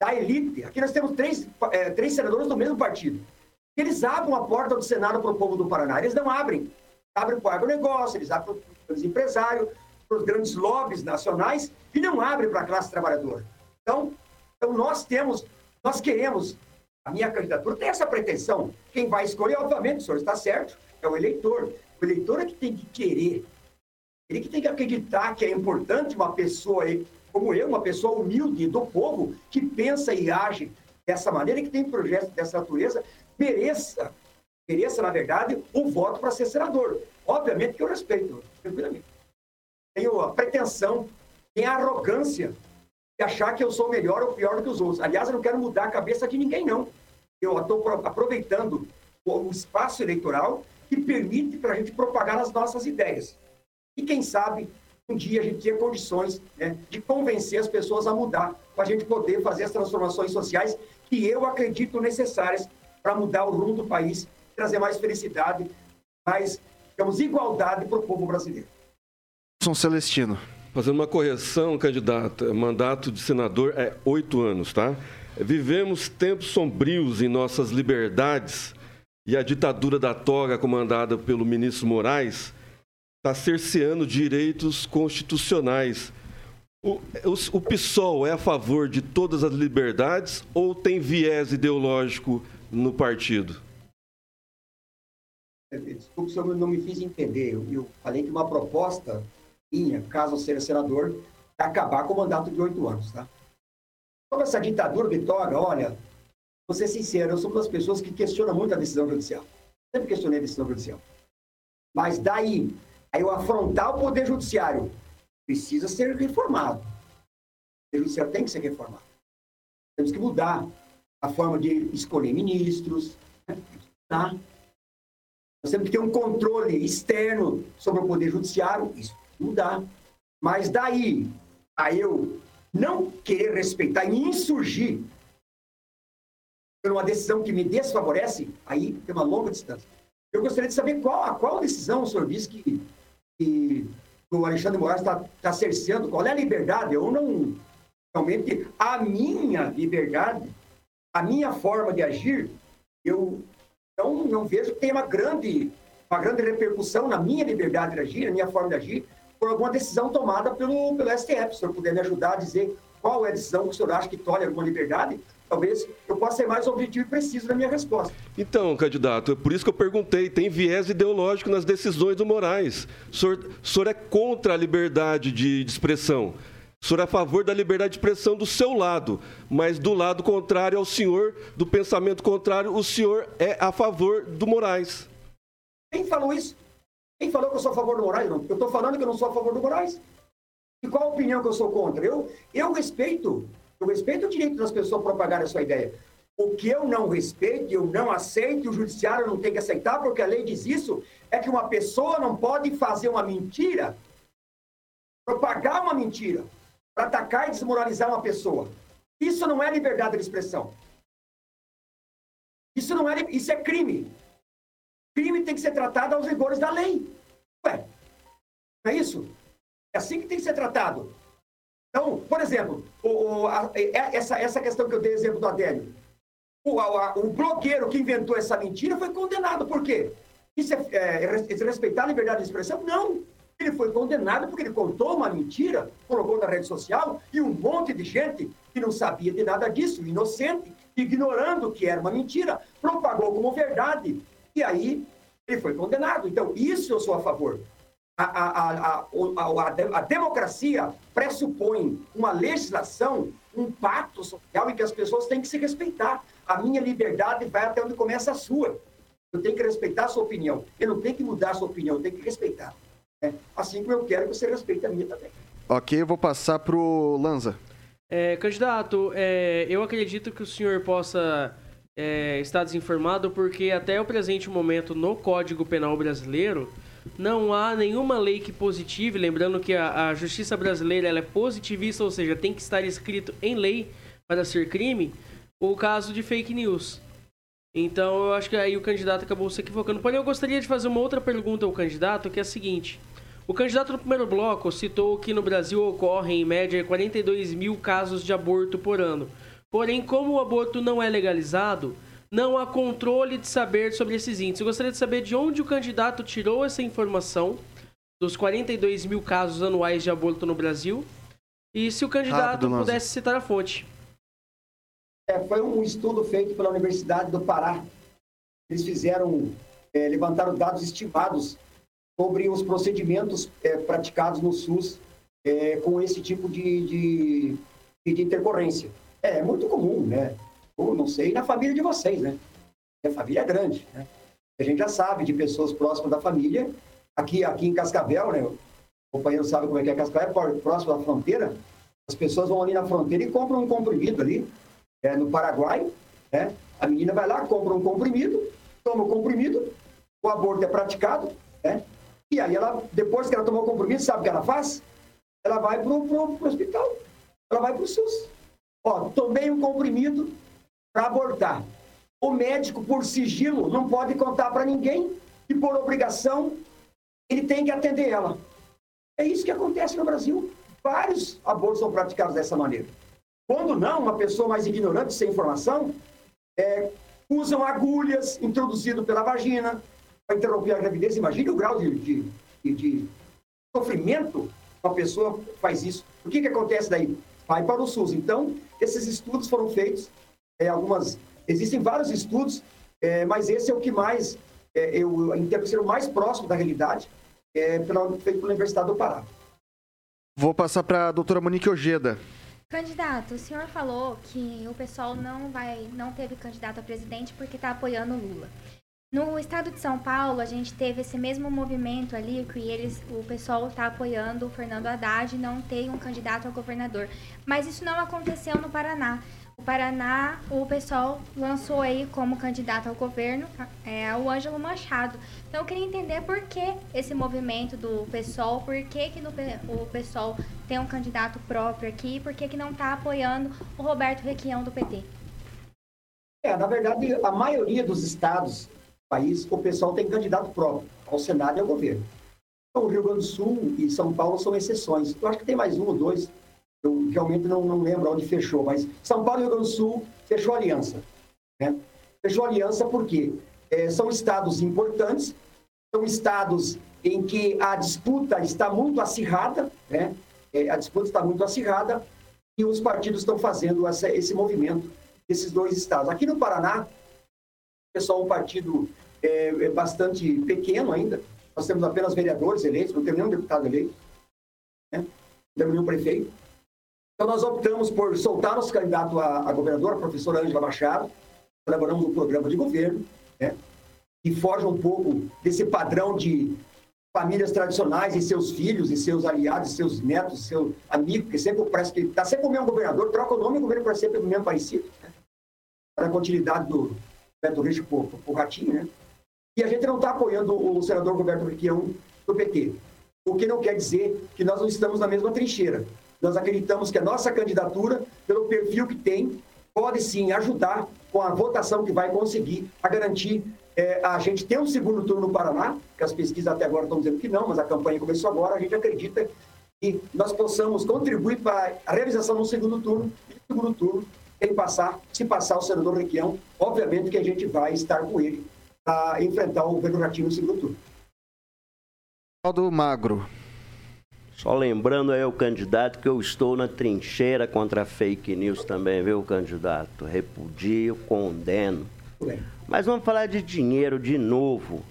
da elite, aqui nós temos três, é, três senadores do mesmo partido, eles abram a porta do Senado para o povo do Paraná. Eles não abrem. Abrem para o agronegócio, eles abrem para os empresários, para os grandes lobbies nacionais e não abrem para a classe trabalhadora. Então, então, nós temos, nós queremos, a minha candidatura tem essa pretensão. Quem vai escolher, obviamente, o senhor está certo, é o eleitor. O eleitor é que tem que querer. Ele que tem que acreditar que é importante uma pessoa como eu, uma pessoa humilde do povo, que pensa e age dessa maneira, que tem projetos dessa natureza, mereça, mereça, na verdade, o voto para ser senador. Obviamente que eu respeito, tranquilamente. Tenho a pretensão, tenho a arrogância de achar que eu sou melhor ou pior do que os outros. Aliás, eu não quero mudar a cabeça de ninguém, não. Eu estou aproveitando o espaço eleitoral que permite para a gente propagar as nossas ideias. E quem sabe um dia a gente tenha condições né, de convencer as pessoas a mudar, para a gente poder fazer as transformações sociais que eu acredito necessárias para mudar o rumo do país, trazer mais felicidade, mais Temos igualdade para o povo brasileiro. São Celestino. Fazendo uma correção, candidato, mandato de senador é oito anos, tá? Vivemos tempos sombrios em nossas liberdades e a ditadura da toga, comandada pelo ministro Moraes, está cerceando direitos constitucionais. O, o, o PSOL é a favor de todas as liberdades ou tem viés ideológico no partido? Desculpe se eu não me fiz entender. Eu, eu falei que uma proposta minha, caso eu seja senador, é acabar com o mandato de oito anos, tá? Sobre essa ditadura de toga, olha, vou ser sincero, eu sou uma das pessoas que questiona muito a decisão judicial. Sempre questionei a decisão judicial. Mas daí, aí eu afrontar o poder judiciário, precisa ser reformado. O poder judiciário tem que ser reformado. Temos que mudar a forma de escolher ministros, né? tá? Nós temos que ter um controle externo sobre o Poder Judiciário, isso não dá. Mas daí a eu não querer respeitar e insurgir por uma decisão que me desfavorece, aí tem uma longa distância. Eu gostaria de saber qual, a qual decisão o senhor diz que, que o Alexandre Moraes está tá cerceando, qual é a liberdade? Eu não. Realmente, a minha liberdade, a minha forma de agir, eu então, não vejo que tenha uma grande, uma grande repercussão na minha liberdade de agir, na minha forma de agir, por alguma decisão tomada pelo, pelo STF. Se o senhor puder me ajudar a dizer qual é a decisão que o senhor acha que tolhe alguma liberdade, talvez eu possa ser mais objetivo e preciso na minha resposta. Então, candidato, é por isso que eu perguntei, tem viés ideológico nas decisões do Moraes. O senhor, o senhor é contra a liberdade de, de expressão. O senhor é a favor da liberdade de expressão do seu lado, mas do lado contrário ao senhor, do pensamento contrário, o senhor é a favor do Moraes. Quem falou isso? Quem falou que eu sou a favor do Moraes? Não. Eu estou falando que eu não sou a favor do Moraes. E qual a opinião que eu sou contra? Eu, eu respeito, eu respeito o direito das pessoas propagarem a sua ideia. O que eu não respeito, eu não aceito, o judiciário não tem que aceitar, porque a lei diz isso, é que uma pessoa não pode fazer uma mentira, propagar uma mentira, atacar e desmoralizar uma pessoa. Isso não é liberdade de expressão. Isso não é, isso é crime. Crime tem que ser tratado aos rigores da lei. Ué, não é isso? É assim que tem que ser tratado. Então, por exemplo, o, o, a, é, essa, essa questão que eu dei exemplo do Adélio. O, a, o blogueiro que inventou essa mentira foi condenado. Por quê? Isso é, é, é respeitar a liberdade de expressão? Não. Ele foi condenado porque ele contou uma mentira, colocou na rede social e um monte de gente que não sabia de nada disso, inocente, ignorando que era uma mentira, propagou como verdade. E aí ele foi condenado. Então, isso eu sou a favor. A, a, a, a, a democracia pressupõe uma legislação, um pacto social em que as pessoas têm que se respeitar. A minha liberdade vai até onde começa a sua. Eu tenho que respeitar a sua opinião. Eu não tenho que mudar a sua opinião, eu tenho que respeitar. Né? Assim como eu quero que você respeite a minha também. Ok, eu vou passar para o Lanza. É, candidato, é, eu acredito que o senhor possa é, estar desinformado porque até o presente momento no Código Penal Brasileiro não há nenhuma lei que positive, lembrando que a, a justiça brasileira ela é positivista, ou seja, tem que estar escrito em lei para ser crime, o caso de fake news. Então eu acho que aí o candidato acabou se equivocando. Porém, eu gostaria de fazer uma outra pergunta ao candidato, que é a seguinte. O candidato no primeiro bloco citou que no Brasil ocorrem, em média, 42 mil casos de aborto por ano. Porém, como o aborto não é legalizado, não há controle de saber sobre esses índices. Eu gostaria de saber de onde o candidato tirou essa informação dos 42 mil casos anuais de aborto no Brasil e se o candidato Rápido, pudesse citar a fonte. É, foi um estudo feito pela Universidade do Pará. Eles fizeram, é, levantaram dados estimados sobre os procedimentos é, praticados no SUS é, com esse tipo de, de, de, intercorrência. É, é muito comum, né? Ou não sei, na família de vocês, né? A família é grande, né? A gente já sabe de pessoas próximas da família. Aqui, aqui em Cascavel, né? O companheiro sabe como é que é Cascavel, é próximo da fronteira. As pessoas vão ali na fronteira e compram um comprimido ali é, no Paraguai, né? A menina vai lá, compra um comprimido, toma o comprimido, o aborto é praticado, né? E aí ela, depois que ela tomou o comprimido, sabe o que ela faz? Ela vai pro, pro hospital, ela vai pro SUS. Ó, tomei um comprimido para abortar. O médico, por sigilo, não pode contar para ninguém e por obrigação ele tem que atender ela. É isso que acontece no Brasil. Vários abortos são praticados dessa maneira. Quando não, uma pessoa mais ignorante, sem informação, é, usam agulhas introduzidas pela vagina para interromper a gravidez. Imagine o grau de, de, de, de sofrimento uma pessoa faz isso. O que, que acontece daí? Vai para o SUS. Então, esses estudos foram feitos, é, algumas. Existem vários estudos, é, mas esse é o que mais, é, eu entendo ser o mais próximo da realidade, é, pela, feito pela Universidade do Pará. Vou passar para a doutora Monique Ojeda. Candidato, o senhor falou que o pessoal não vai, não teve candidato a presidente porque está apoiando o Lula. No estado de São Paulo, a gente teve esse mesmo movimento ali, que eles, o pessoal está apoiando o Fernando Haddad não tem um candidato a governador. Mas isso não aconteceu no Paraná. O Paraná, o pessoal lançou aí como candidato ao governo é, o Ângelo Machado. Então eu queria entender por que esse movimento do PSOL, por que, que no, o PSOL tem um candidato próprio aqui, por que, que não está apoiando o Roberto Requião do PT. É, na verdade, a maioria dos estados país, o pessoal tem candidato próprio ao Senado e ao governo. Então, o Rio Grande do Sul e São Paulo são exceções. Eu acho que tem mais um ou dois eu realmente não, não lembro onde fechou, mas São Paulo e Rio Grande do Sul fechou aliança. Né? Fechou aliança porque é, são estados importantes, são estados em que a disputa está muito acirrada, né? É, a disputa está muito acirrada e os partidos estão fazendo essa, esse movimento desses dois estados. Aqui no Paraná, é só um partido é, é bastante pequeno ainda, nós temos apenas vereadores eleitos, não temos nenhum deputado eleito, né? não temos nenhum prefeito. Então, nós optamos por soltar nosso candidato a, a governador, a professora Ângela Machado, elaboramos um programa de governo, né, que foge um pouco desse padrão de famílias tradicionais e seus filhos, e seus aliados, e seus netos, seu amigo, que sempre parece que está sempre o mesmo governador, troca o nome e o governo parece sempre o mesmo parecido, né, para a continuidade do Beto Rich por, por Ratinho, né? E a gente não está apoiando o senador Roberto Requião do PT, o que não quer dizer que nós não estamos na mesma trincheira. Nós acreditamos que a nossa candidatura, pelo perfil que tem, pode sim ajudar com a votação que vai conseguir a garantir é, a gente ter um segundo turno no Paraná, que as pesquisas até agora estão dizendo que não, mas a campanha começou agora, a gente acredita que nós possamos contribuir para a realização do segundo turno, e no segundo turno, quem passar, se passar o senador Requião, obviamente que a gente vai estar com ele para enfrentar o governo Ratinho no segundo turno. Aldo Magro. Só lembrando aí o candidato que eu estou na trincheira contra a fake news também, viu, candidato? Repudio, condeno. Mas vamos falar de dinheiro de novo.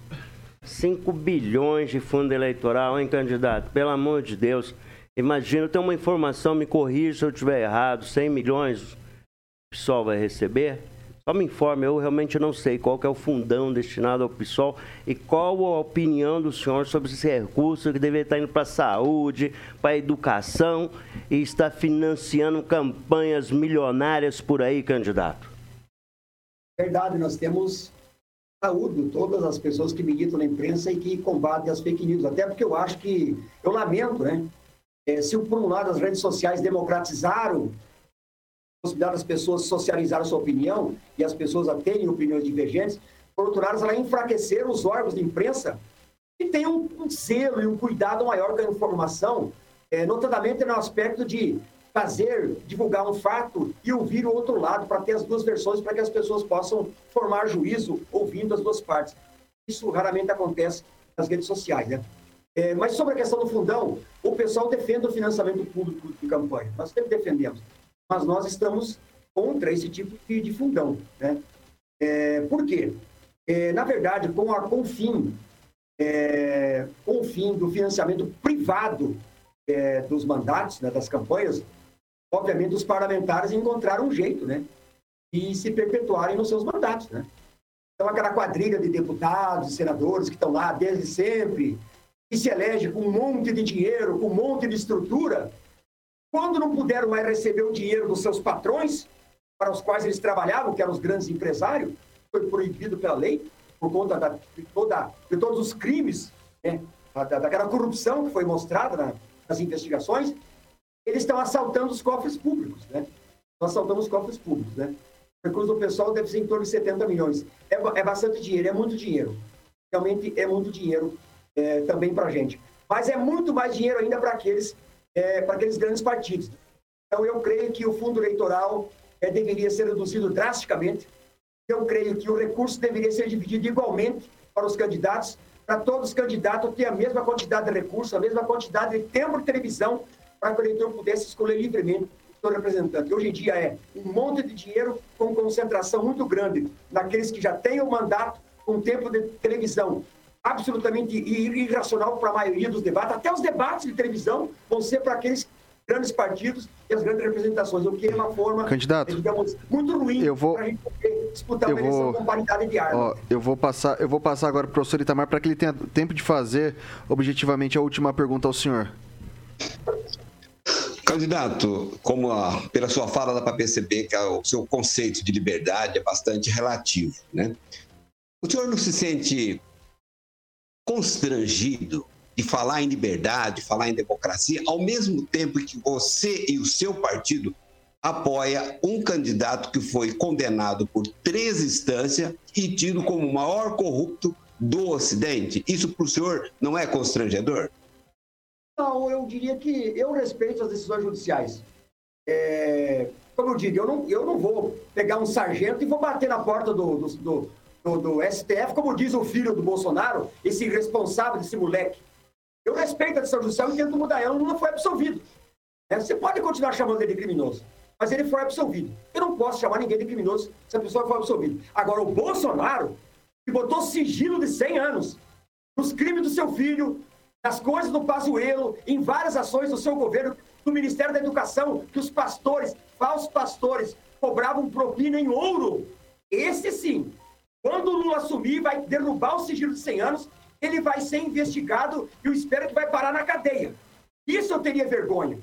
5 bilhões de fundo eleitoral, hein, candidato? Pelo amor de Deus. Imagina, tem uma informação, me corrija se eu estiver errado, 100 milhões o PSOL vai receber? Só me informe, eu realmente não sei qual é o fundão destinado ao PSOL e qual a opinião do senhor sobre esse recurso que deveria estar indo para a saúde, para a educação e está financiando campanhas milionárias por aí, candidato. Verdade, nós temos saúde todas as pessoas que militam na imprensa e que combatem as fake news. Até porque eu acho que, eu lamento, né? É, se por um lado as redes sociais democratizaram possibilidade das pessoas socializar a sua opinião e as pessoas a terem opiniões divergentes, por outro lado, ela enfraqueceram os órgãos de imprensa que têm um, um selo e um cuidado maior com a informação, é, notadamente no aspecto de fazer, divulgar um fato e ouvir o outro lado para ter as duas versões para que as pessoas possam formar juízo ouvindo as duas partes. Isso raramente acontece nas redes sociais, né? É, mas sobre a questão do fundão, o pessoal defende o financiamento público de campanha. Nós sempre defendemos. Mas nós estamos contra esse tipo de, de fundão. Né? É, por quê? É, na verdade, com, a, com, o fim, é, com o fim do financiamento privado é, dos mandatos, né, das campanhas, obviamente os parlamentares encontraram um jeito né, de se perpetuarem nos seus mandatos. Né? Então, aquela quadrilha de deputados e senadores que estão lá desde sempre, que se elege com um monte de dinheiro, com um monte de estrutura, quando não puderam mais receber o dinheiro dos seus patrões, para os quais eles trabalhavam, que eram os grandes empresários, foi proibido pela lei, por conta da, de, toda, de todos os crimes, né, da, daquela corrupção que foi mostrada na, nas investigações, eles estão assaltando os cofres públicos, né? Estão assaltando os cofres públicos, né? O recurso do pessoal deve ser em torno de 70 milhões. É, é bastante dinheiro, é muito dinheiro. Realmente é muito dinheiro é, também para a gente. Mas é muito mais dinheiro ainda para aqueles, é, para aqueles grandes partidos. Então, eu creio que o fundo eleitoral é, deveria ser reduzido drasticamente. Eu creio que o recurso deveria ser dividido igualmente para os candidatos, para todos os candidatos terem a mesma quantidade de recursos, a mesma quantidade de tempo de televisão, para que o eleitor pudesse escolher livremente o seu representante. Hoje em dia é um monte de dinheiro com concentração muito grande naqueles que já têm o mandato com tempo de televisão absolutamente irracional para a maioria dos debates. Até os debates de televisão vão ser para aqueles grandes partidos e as grandes representações, o que é uma forma, Candidato, digamos, muito ruim eu vou, para a gente poder disputar eu uma eleição vou, com paridade de armas. Ó, eu vou passar, eu vou passar agora para o professor Itamar para que ele tenha tempo de fazer objetivamente a última pergunta ao senhor. Candidato, como a, pela sua fala dá para perceber que o seu conceito de liberdade é bastante relativo, né? O senhor não se sente constrangido de falar em liberdade, falar em democracia, ao mesmo tempo que você e o seu partido apoia um candidato que foi condenado por três instâncias e tido como o maior corrupto do Ocidente. Isso para o senhor não é constrangedor? Não, eu diria que eu respeito as decisões judiciais. É, como eu digo, eu não, eu não vou pegar um sargento e vou bater na porta do, do, do, do, do STF, como diz o filho do Bolsonaro, esse irresponsável desse moleque. Eu respeito a decisão judicial e tento mudar ela, não foi absolvido. É, você pode continuar chamando ele de criminoso, mas ele foi absolvido. Eu não posso chamar ninguém de criminoso se a pessoa foi absolvida. Agora, o Bolsonaro, que botou sigilo de 100 anos nos crimes do seu filho, nas coisas do Pazuello, em várias ações do seu governo, do Ministério da Educação, que os pastores, falsos pastores, cobravam propina em ouro. Esse sim, quando o Lula assumir, vai derrubar o sigilo de 100 anos, ele vai ser investigado e eu espero que vai parar na cadeia. Isso eu teria vergonha.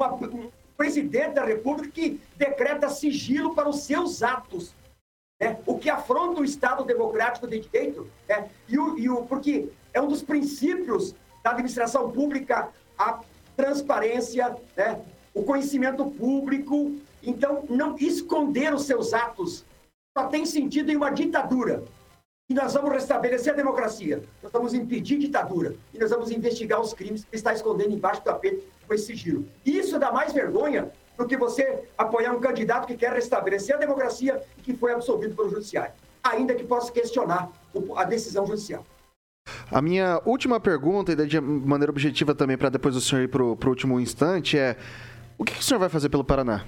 um presidente da República que decreta sigilo para os seus atos. Né? O que afronta o Estado democrático de direito. Né? E o, e o, porque é um dos princípios da administração pública a transparência, né? o conhecimento público. Então, não esconder os seus atos só tem sentido em uma ditadura. E nós vamos restabelecer a democracia. Nós vamos impedir ditadura. E nós vamos investigar os crimes que está escondendo embaixo do tapete com esse sigilo. Isso dá mais vergonha do que você apoiar um candidato que quer restabelecer a democracia e que foi absolvido pelo judiciário. Ainda que possa questionar a decisão judicial. A minha última pergunta, e de maneira objetiva também, para depois o senhor ir para o último instante, é: o que, que o senhor vai fazer pelo Paraná?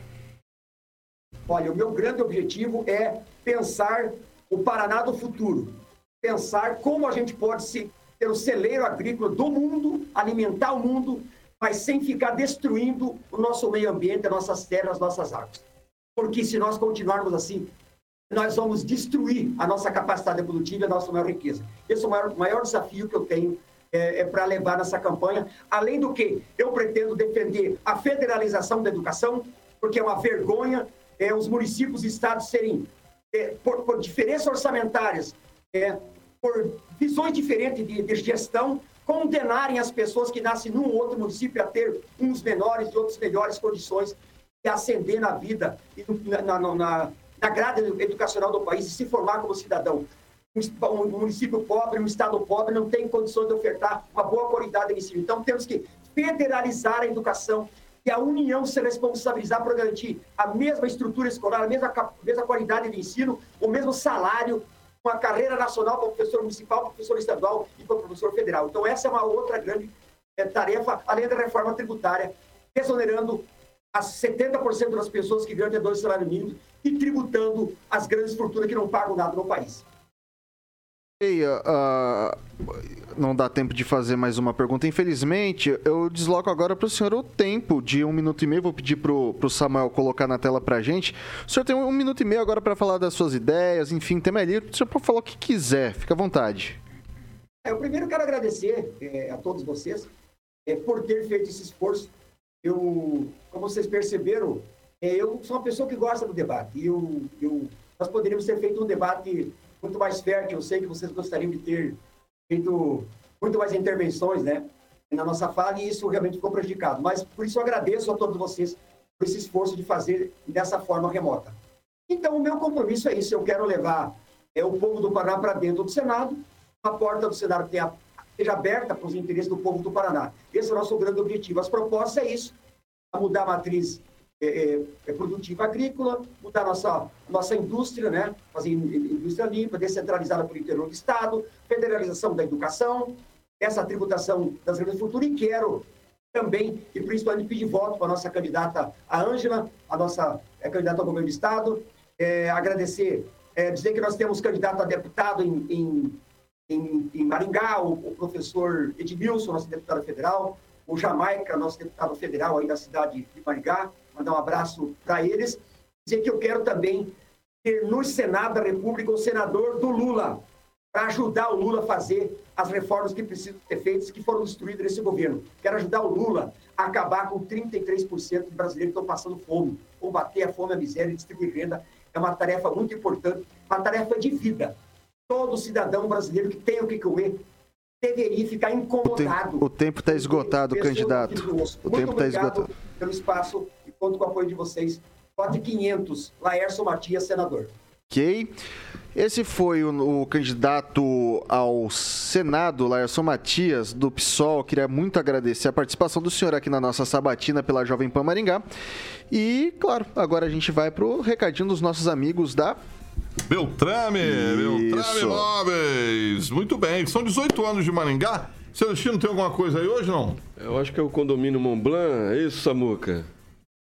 Olha, o meu grande objetivo é pensar o Paraná do futuro. Pensar como a gente pode se, ter o celeiro agrícola do mundo, alimentar o mundo, mas sem ficar destruindo o nosso meio ambiente, as nossas terras, as nossas águas. Porque se nós continuarmos assim, nós vamos destruir a nossa capacidade produtiva e a nossa maior riqueza. Esse é o maior, maior desafio que eu tenho é, é para levar nessa campanha. Além do que, eu pretendo defender a federalização da educação, porque é uma vergonha é, os municípios e estados serem, é, por, por diferenças orçamentárias, é, por visões diferentes de, de, gestão, condenarem as pessoas que nascem num outro município a ter uns menores e outros melhores condições de ascender na vida e na, na, na na grade educacional do país e se formar como cidadão. Um município pobre, um estado pobre, não tem condições de ofertar uma boa qualidade de ensino. Então, temos que federalizar a educação e a União se responsabilizar por garantir a mesma estrutura escolar, a mesma, mesma qualidade de ensino, o mesmo salário, uma carreira nacional para o professor municipal, para o professor estadual e para o professor federal. Então, essa é uma outra grande é, tarefa, além da reforma tributária, exonerando as 70% das pessoas que ganham até dois salários mínimos e tributando as grandes fortunas que não pagam nada no país. Ei, uh, não dá tempo de fazer mais uma pergunta. Infelizmente, eu desloco agora para o senhor o tempo de um minuto e meio. Vou pedir para o Samuel colocar na tela para a gente. O senhor tem um minuto e meio agora para falar das suas ideias, enfim, tema ali. O senhor pode falar o que quiser, fica à vontade. É, eu primeiro quero agradecer é, a todos vocês é, por ter feito esse esforço. Eu, como vocês perceberam, é, eu sou uma pessoa que gosta do debate. E eu, eu, nós poderíamos ter feito um debate muito mais fértil. Eu sei que vocês gostariam de ter feito muito mais intervenções, né? Na nossa fala, e isso realmente ficou prejudicado. Mas por isso eu agradeço a todos vocês por esse esforço de fazer dessa forma remota. Então, o meu compromisso é isso. Eu quero levar é, o povo do Paraná para dentro do Senado, a porta do Senado tenha, seja aberta para os interesses do povo do Paraná. Esse é o nosso grande objetivo. As propostas é isso: mudar a matriz é, é, é, produtiva agrícola, mudar nossa nossa indústria, né? Fazer indústria limpa, descentralizada por interior do Estado, federalização da educação, essa tributação das grandes fortunas e quero também e principalmente pedir voto para a nossa candidata, a Ângela, a nossa é, candidata ao governo do Estado, é, agradecer, é, dizer que nós temos candidato a deputado em, em, em, em Maringá, o, o professor Edmilson, nosso deputado federal, o Jamaica, nosso deputado federal aí da cidade de Maringá, mandar um abraço para eles. Dizer que eu quero também ter no Senado da República o senador do Lula, para ajudar o Lula a fazer as reformas que precisam ser feitas, que foram destruídas nesse governo. Quero ajudar o Lula a acabar com 33% de brasileiros que estão passando fome, combater a fome, a miséria e distribuir renda. É uma tarefa muito importante, uma tarefa de vida. Todo cidadão brasileiro que tem o que comer deveria ficar incomodado. O tempo está esgotado, candidato. O tempo está esgotado. pelo espaço conto com o apoio de vocês. Vote 500, Laércio Matias, senador. Ok. Esse foi o, o, candidato ao Senado, Laércio Matias, do PSOL. Queria muito agradecer a participação do senhor aqui na nossa sabatina pela Jovem Pan Maringá. E, claro, agora a gente vai para o recadinho dos nossos amigos da Beltrame, Isso. Beltrame Móveis. Muito bem, são 18 anos de Maringá. Celestino, tem alguma coisa aí hoje, não? Eu acho que é o condomínio Mont Blanc, é isso, Samuca?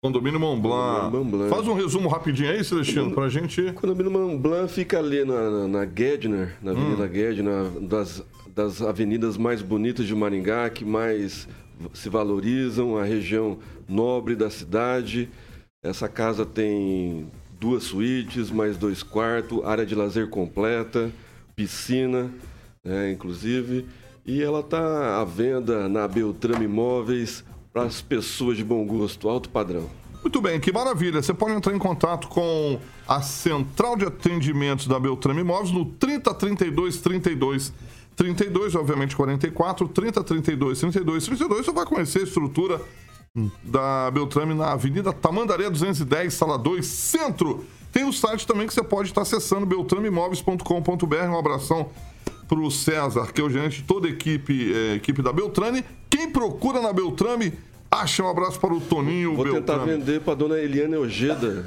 Condomínio Mont Blanc. Mont Blanc. Faz um resumo rapidinho aí, Celestino, pra gente. O condomínio Mont Blanc fica ali na, na, na Gedner, na Avenida hum. Gedner, das, das avenidas mais bonitas de Maringá, que mais se valorizam, a região nobre da cidade. Essa casa tem duas suítes, mais dois quartos, área de lazer completa, piscina, né, inclusive. E ela está à venda na Beltrame Imóveis, para as pessoas de bom gosto, alto padrão. Muito bem, que maravilha. Você pode entrar em contato com a central de atendimentos da Beltrame Imóveis no 3032 32 32, obviamente 44, 30 32 32 32. Você vai conhecer a estrutura da Beltrame na Avenida Tamandaré 210, sala 2, centro. Tem o site também que você pode estar acessando beltrameimóveis.com.br. Um abração para o César, que é o gerente de toda a equipe, é, equipe da Beltrame. Quem procura na Beltrame, acha um abraço para o Toninho Vou Beltrame. tentar vender para a dona Eliane Ojeda,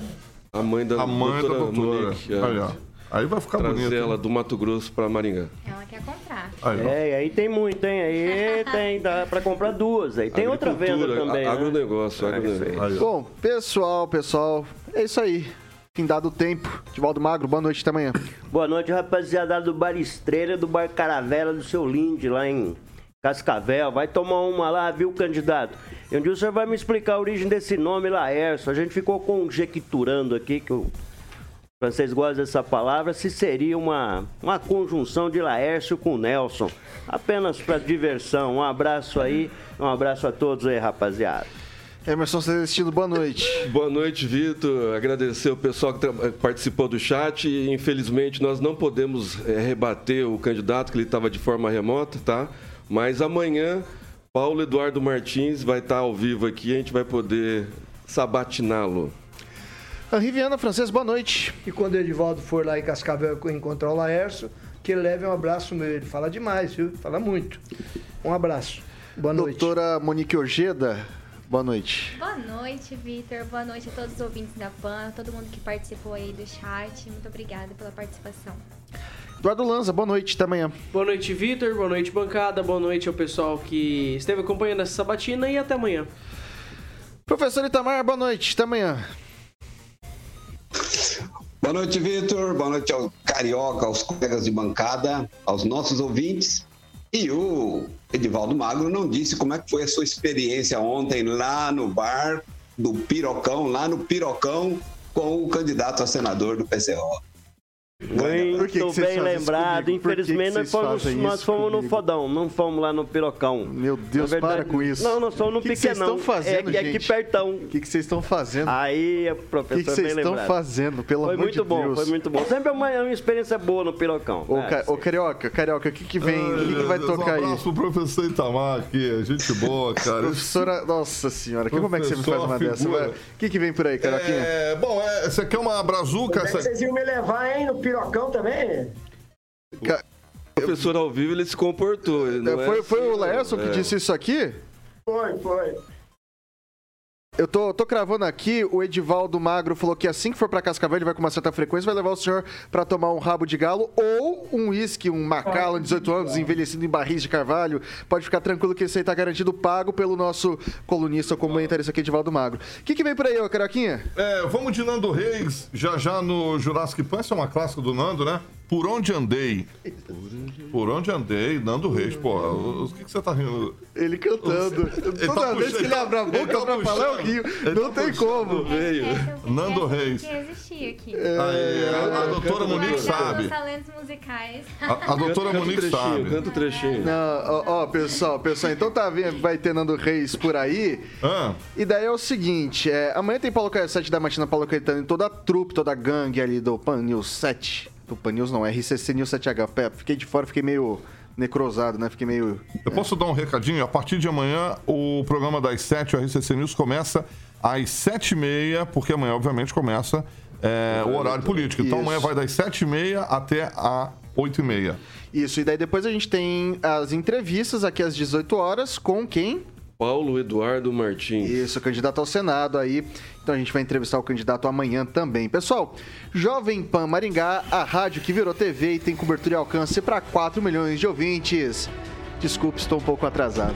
a mãe da a mãe doutora, da doutora. Monique, é. Aí vai ficar trazer bonito. ela do Mato Grosso para Maringá. Ela quer comprar. Aí. É, e aí tem muito, hein? Aí [laughs] tem, dá pra comprar duas. Aí tem outra venda também. a- né? agronegócio, É, agronegócio. aí. Bom, pessoal, pessoal, é isso aí. Fim dado tempo. Divaldo Magro, boa noite, até amanhã. Boa noite, rapaziada do Bar Estrela, do Bar Caravela, do seu Linde, lá em Cascavel. Vai tomar uma lá, viu, candidato? E um dia o senhor vai me explicar a origem desse nome, Laércio. A gente ficou conjecturando aqui, que o francês gosta dessa palavra, se seria uma, uma conjunção de Laércio com Nelson. Apenas para diversão. Um abraço aí, um abraço a todos aí, rapaziada. Emerson Celestino, boa noite. Boa noite, Vitor. Agradecer o pessoal que participou do chat. Infelizmente, nós não podemos eh, rebater o candidato, que ele estava de forma remota, tá? Mas amanhã, Paulo Eduardo Martins vai estar ao vivo aqui e a gente vai poder sabatiná-lo. Henri Viana, francês, boa noite. E quando o Edivaldo for lá em Cascavel encontrar o Laércio, que ele leve um abraço meu. Ele fala demais, viu? Fala muito. Um abraço. Boa noite. Doutora Monique Ojeda, boa noite. Boa noite, Vitor. Boa noite a todos os ouvintes da PAN, todo mundo que participou aí do chat. Muito obrigada pela participação. Eduardo Lanza, boa noite, até amanhã. Boa noite, Vitor. Boa noite, bancada. Boa noite ao pessoal que esteve acompanhando essa sabatina e até amanhã. Professor Itamar, boa noite, até amanhã. Boa noite, Vitor. Boa noite ao Carioca, aos colegas de bancada, aos nossos ouvintes. E o Edivaldo Magro não disse como é que foi a sua experiência ontem lá no bar do Pirocão, lá no Pirocão, com o candidato a senador do PCO. Muito que que bem lembrado. que que Infelizmente, fomos, nós fomos no fodão, não fomos lá no pirocão. Meu Deus, verdade, para com isso. Não, nós fomos no O que que vocês pequenão. estão fazendo, é, é aqui pertão. O que que vocês estão fazendo? Aí, O que professor, que vocês estão fazendo, pelo Foi amor muito de bom, Deus? foi muito bom. Sempre é uma, uma experiência boa no pirocão. Ô, né? ca- ô, Carioca, Carioca, o que que vem, o que que vai tocar um aí? abraço pro professor Itamar aqui, gente boa, cara. [laughs] Professora, nossa senhora, que, como é que você me faz Professor, uma dessa? O que que vem por aí, Carioquinha? É, bom, é, você quer uma brazuca? É que vocês iam me levar, hein, no pirocão também? Ca- O professor ao vivo ele se comportou. ele não É, é foi, foi assim, o não. Laércio que É. disse isso aqui? Foi, foi. Eu tô, tô cravando aqui, o Edivaldo Magro falou que assim que for pra Cascavel, ele vai com uma certa frequência, vai levar o senhor pra tomar um rabo de galo ou um uísque, um Macallan, 18 anos, envelhecido em barris de carvalho. Pode ficar tranquilo que esse aí tá garantido pago pelo nosso colunista, comentarista aqui, Edivaldo Magro. O que, que vem por aí, ô Caroquinha? É, vamos de Nando Reis, já já no Jurassic Park, essa é uma clássica do Nando, né? Por onde andei? Por onde andei? Nando Reis, pô. O o que, que você tá rindo? Ele cantando. Ele Toda tá vez que ele puxando- abre a boca tá pra falar, eu puxando. rio. Ele Não tá tem como. Veio. Nando Reis. Que existia aqui. Aí, a, a doutora Monique sabe. os talentos musicais. A, a doutora o Monique trechinho, sabe. Canta o trechinho. Não, ó, ó, pessoal, pessoal, então tá vendo, vai ter Nando Reis por aí. Ah, E daí é o seguinte, é, amanhã tem Paulo Caetano, 7 da matina, Paulo Caetano e toda a trupe, toda a gangue ali do Pan News 7. Do Pan News não, RCC News 7H. Pé, Fiquei de fora, fiquei meio necrosado, né? Fiquei meio... eu posso dar um recadinho? A partir de amanhã, o programa das 7, o RCC News, começa às 7h30, porque amanhã, obviamente, começa é, o horário político. Então Isso. amanhã vai das 7h30 até a 8h30. Isso, e daí depois a gente tem as entrevistas aqui às 18 horas com quem? Paulo Eduardo Martins. Isso, candidato ao Senado aí. Então a gente vai entrevistar o candidato amanhã também. Pessoal, Jovem Pan Maringá, a rádio que virou TV e tem cobertura e alcance para 4 milhões de ouvintes. Desculpe, estou um pouco atrasado.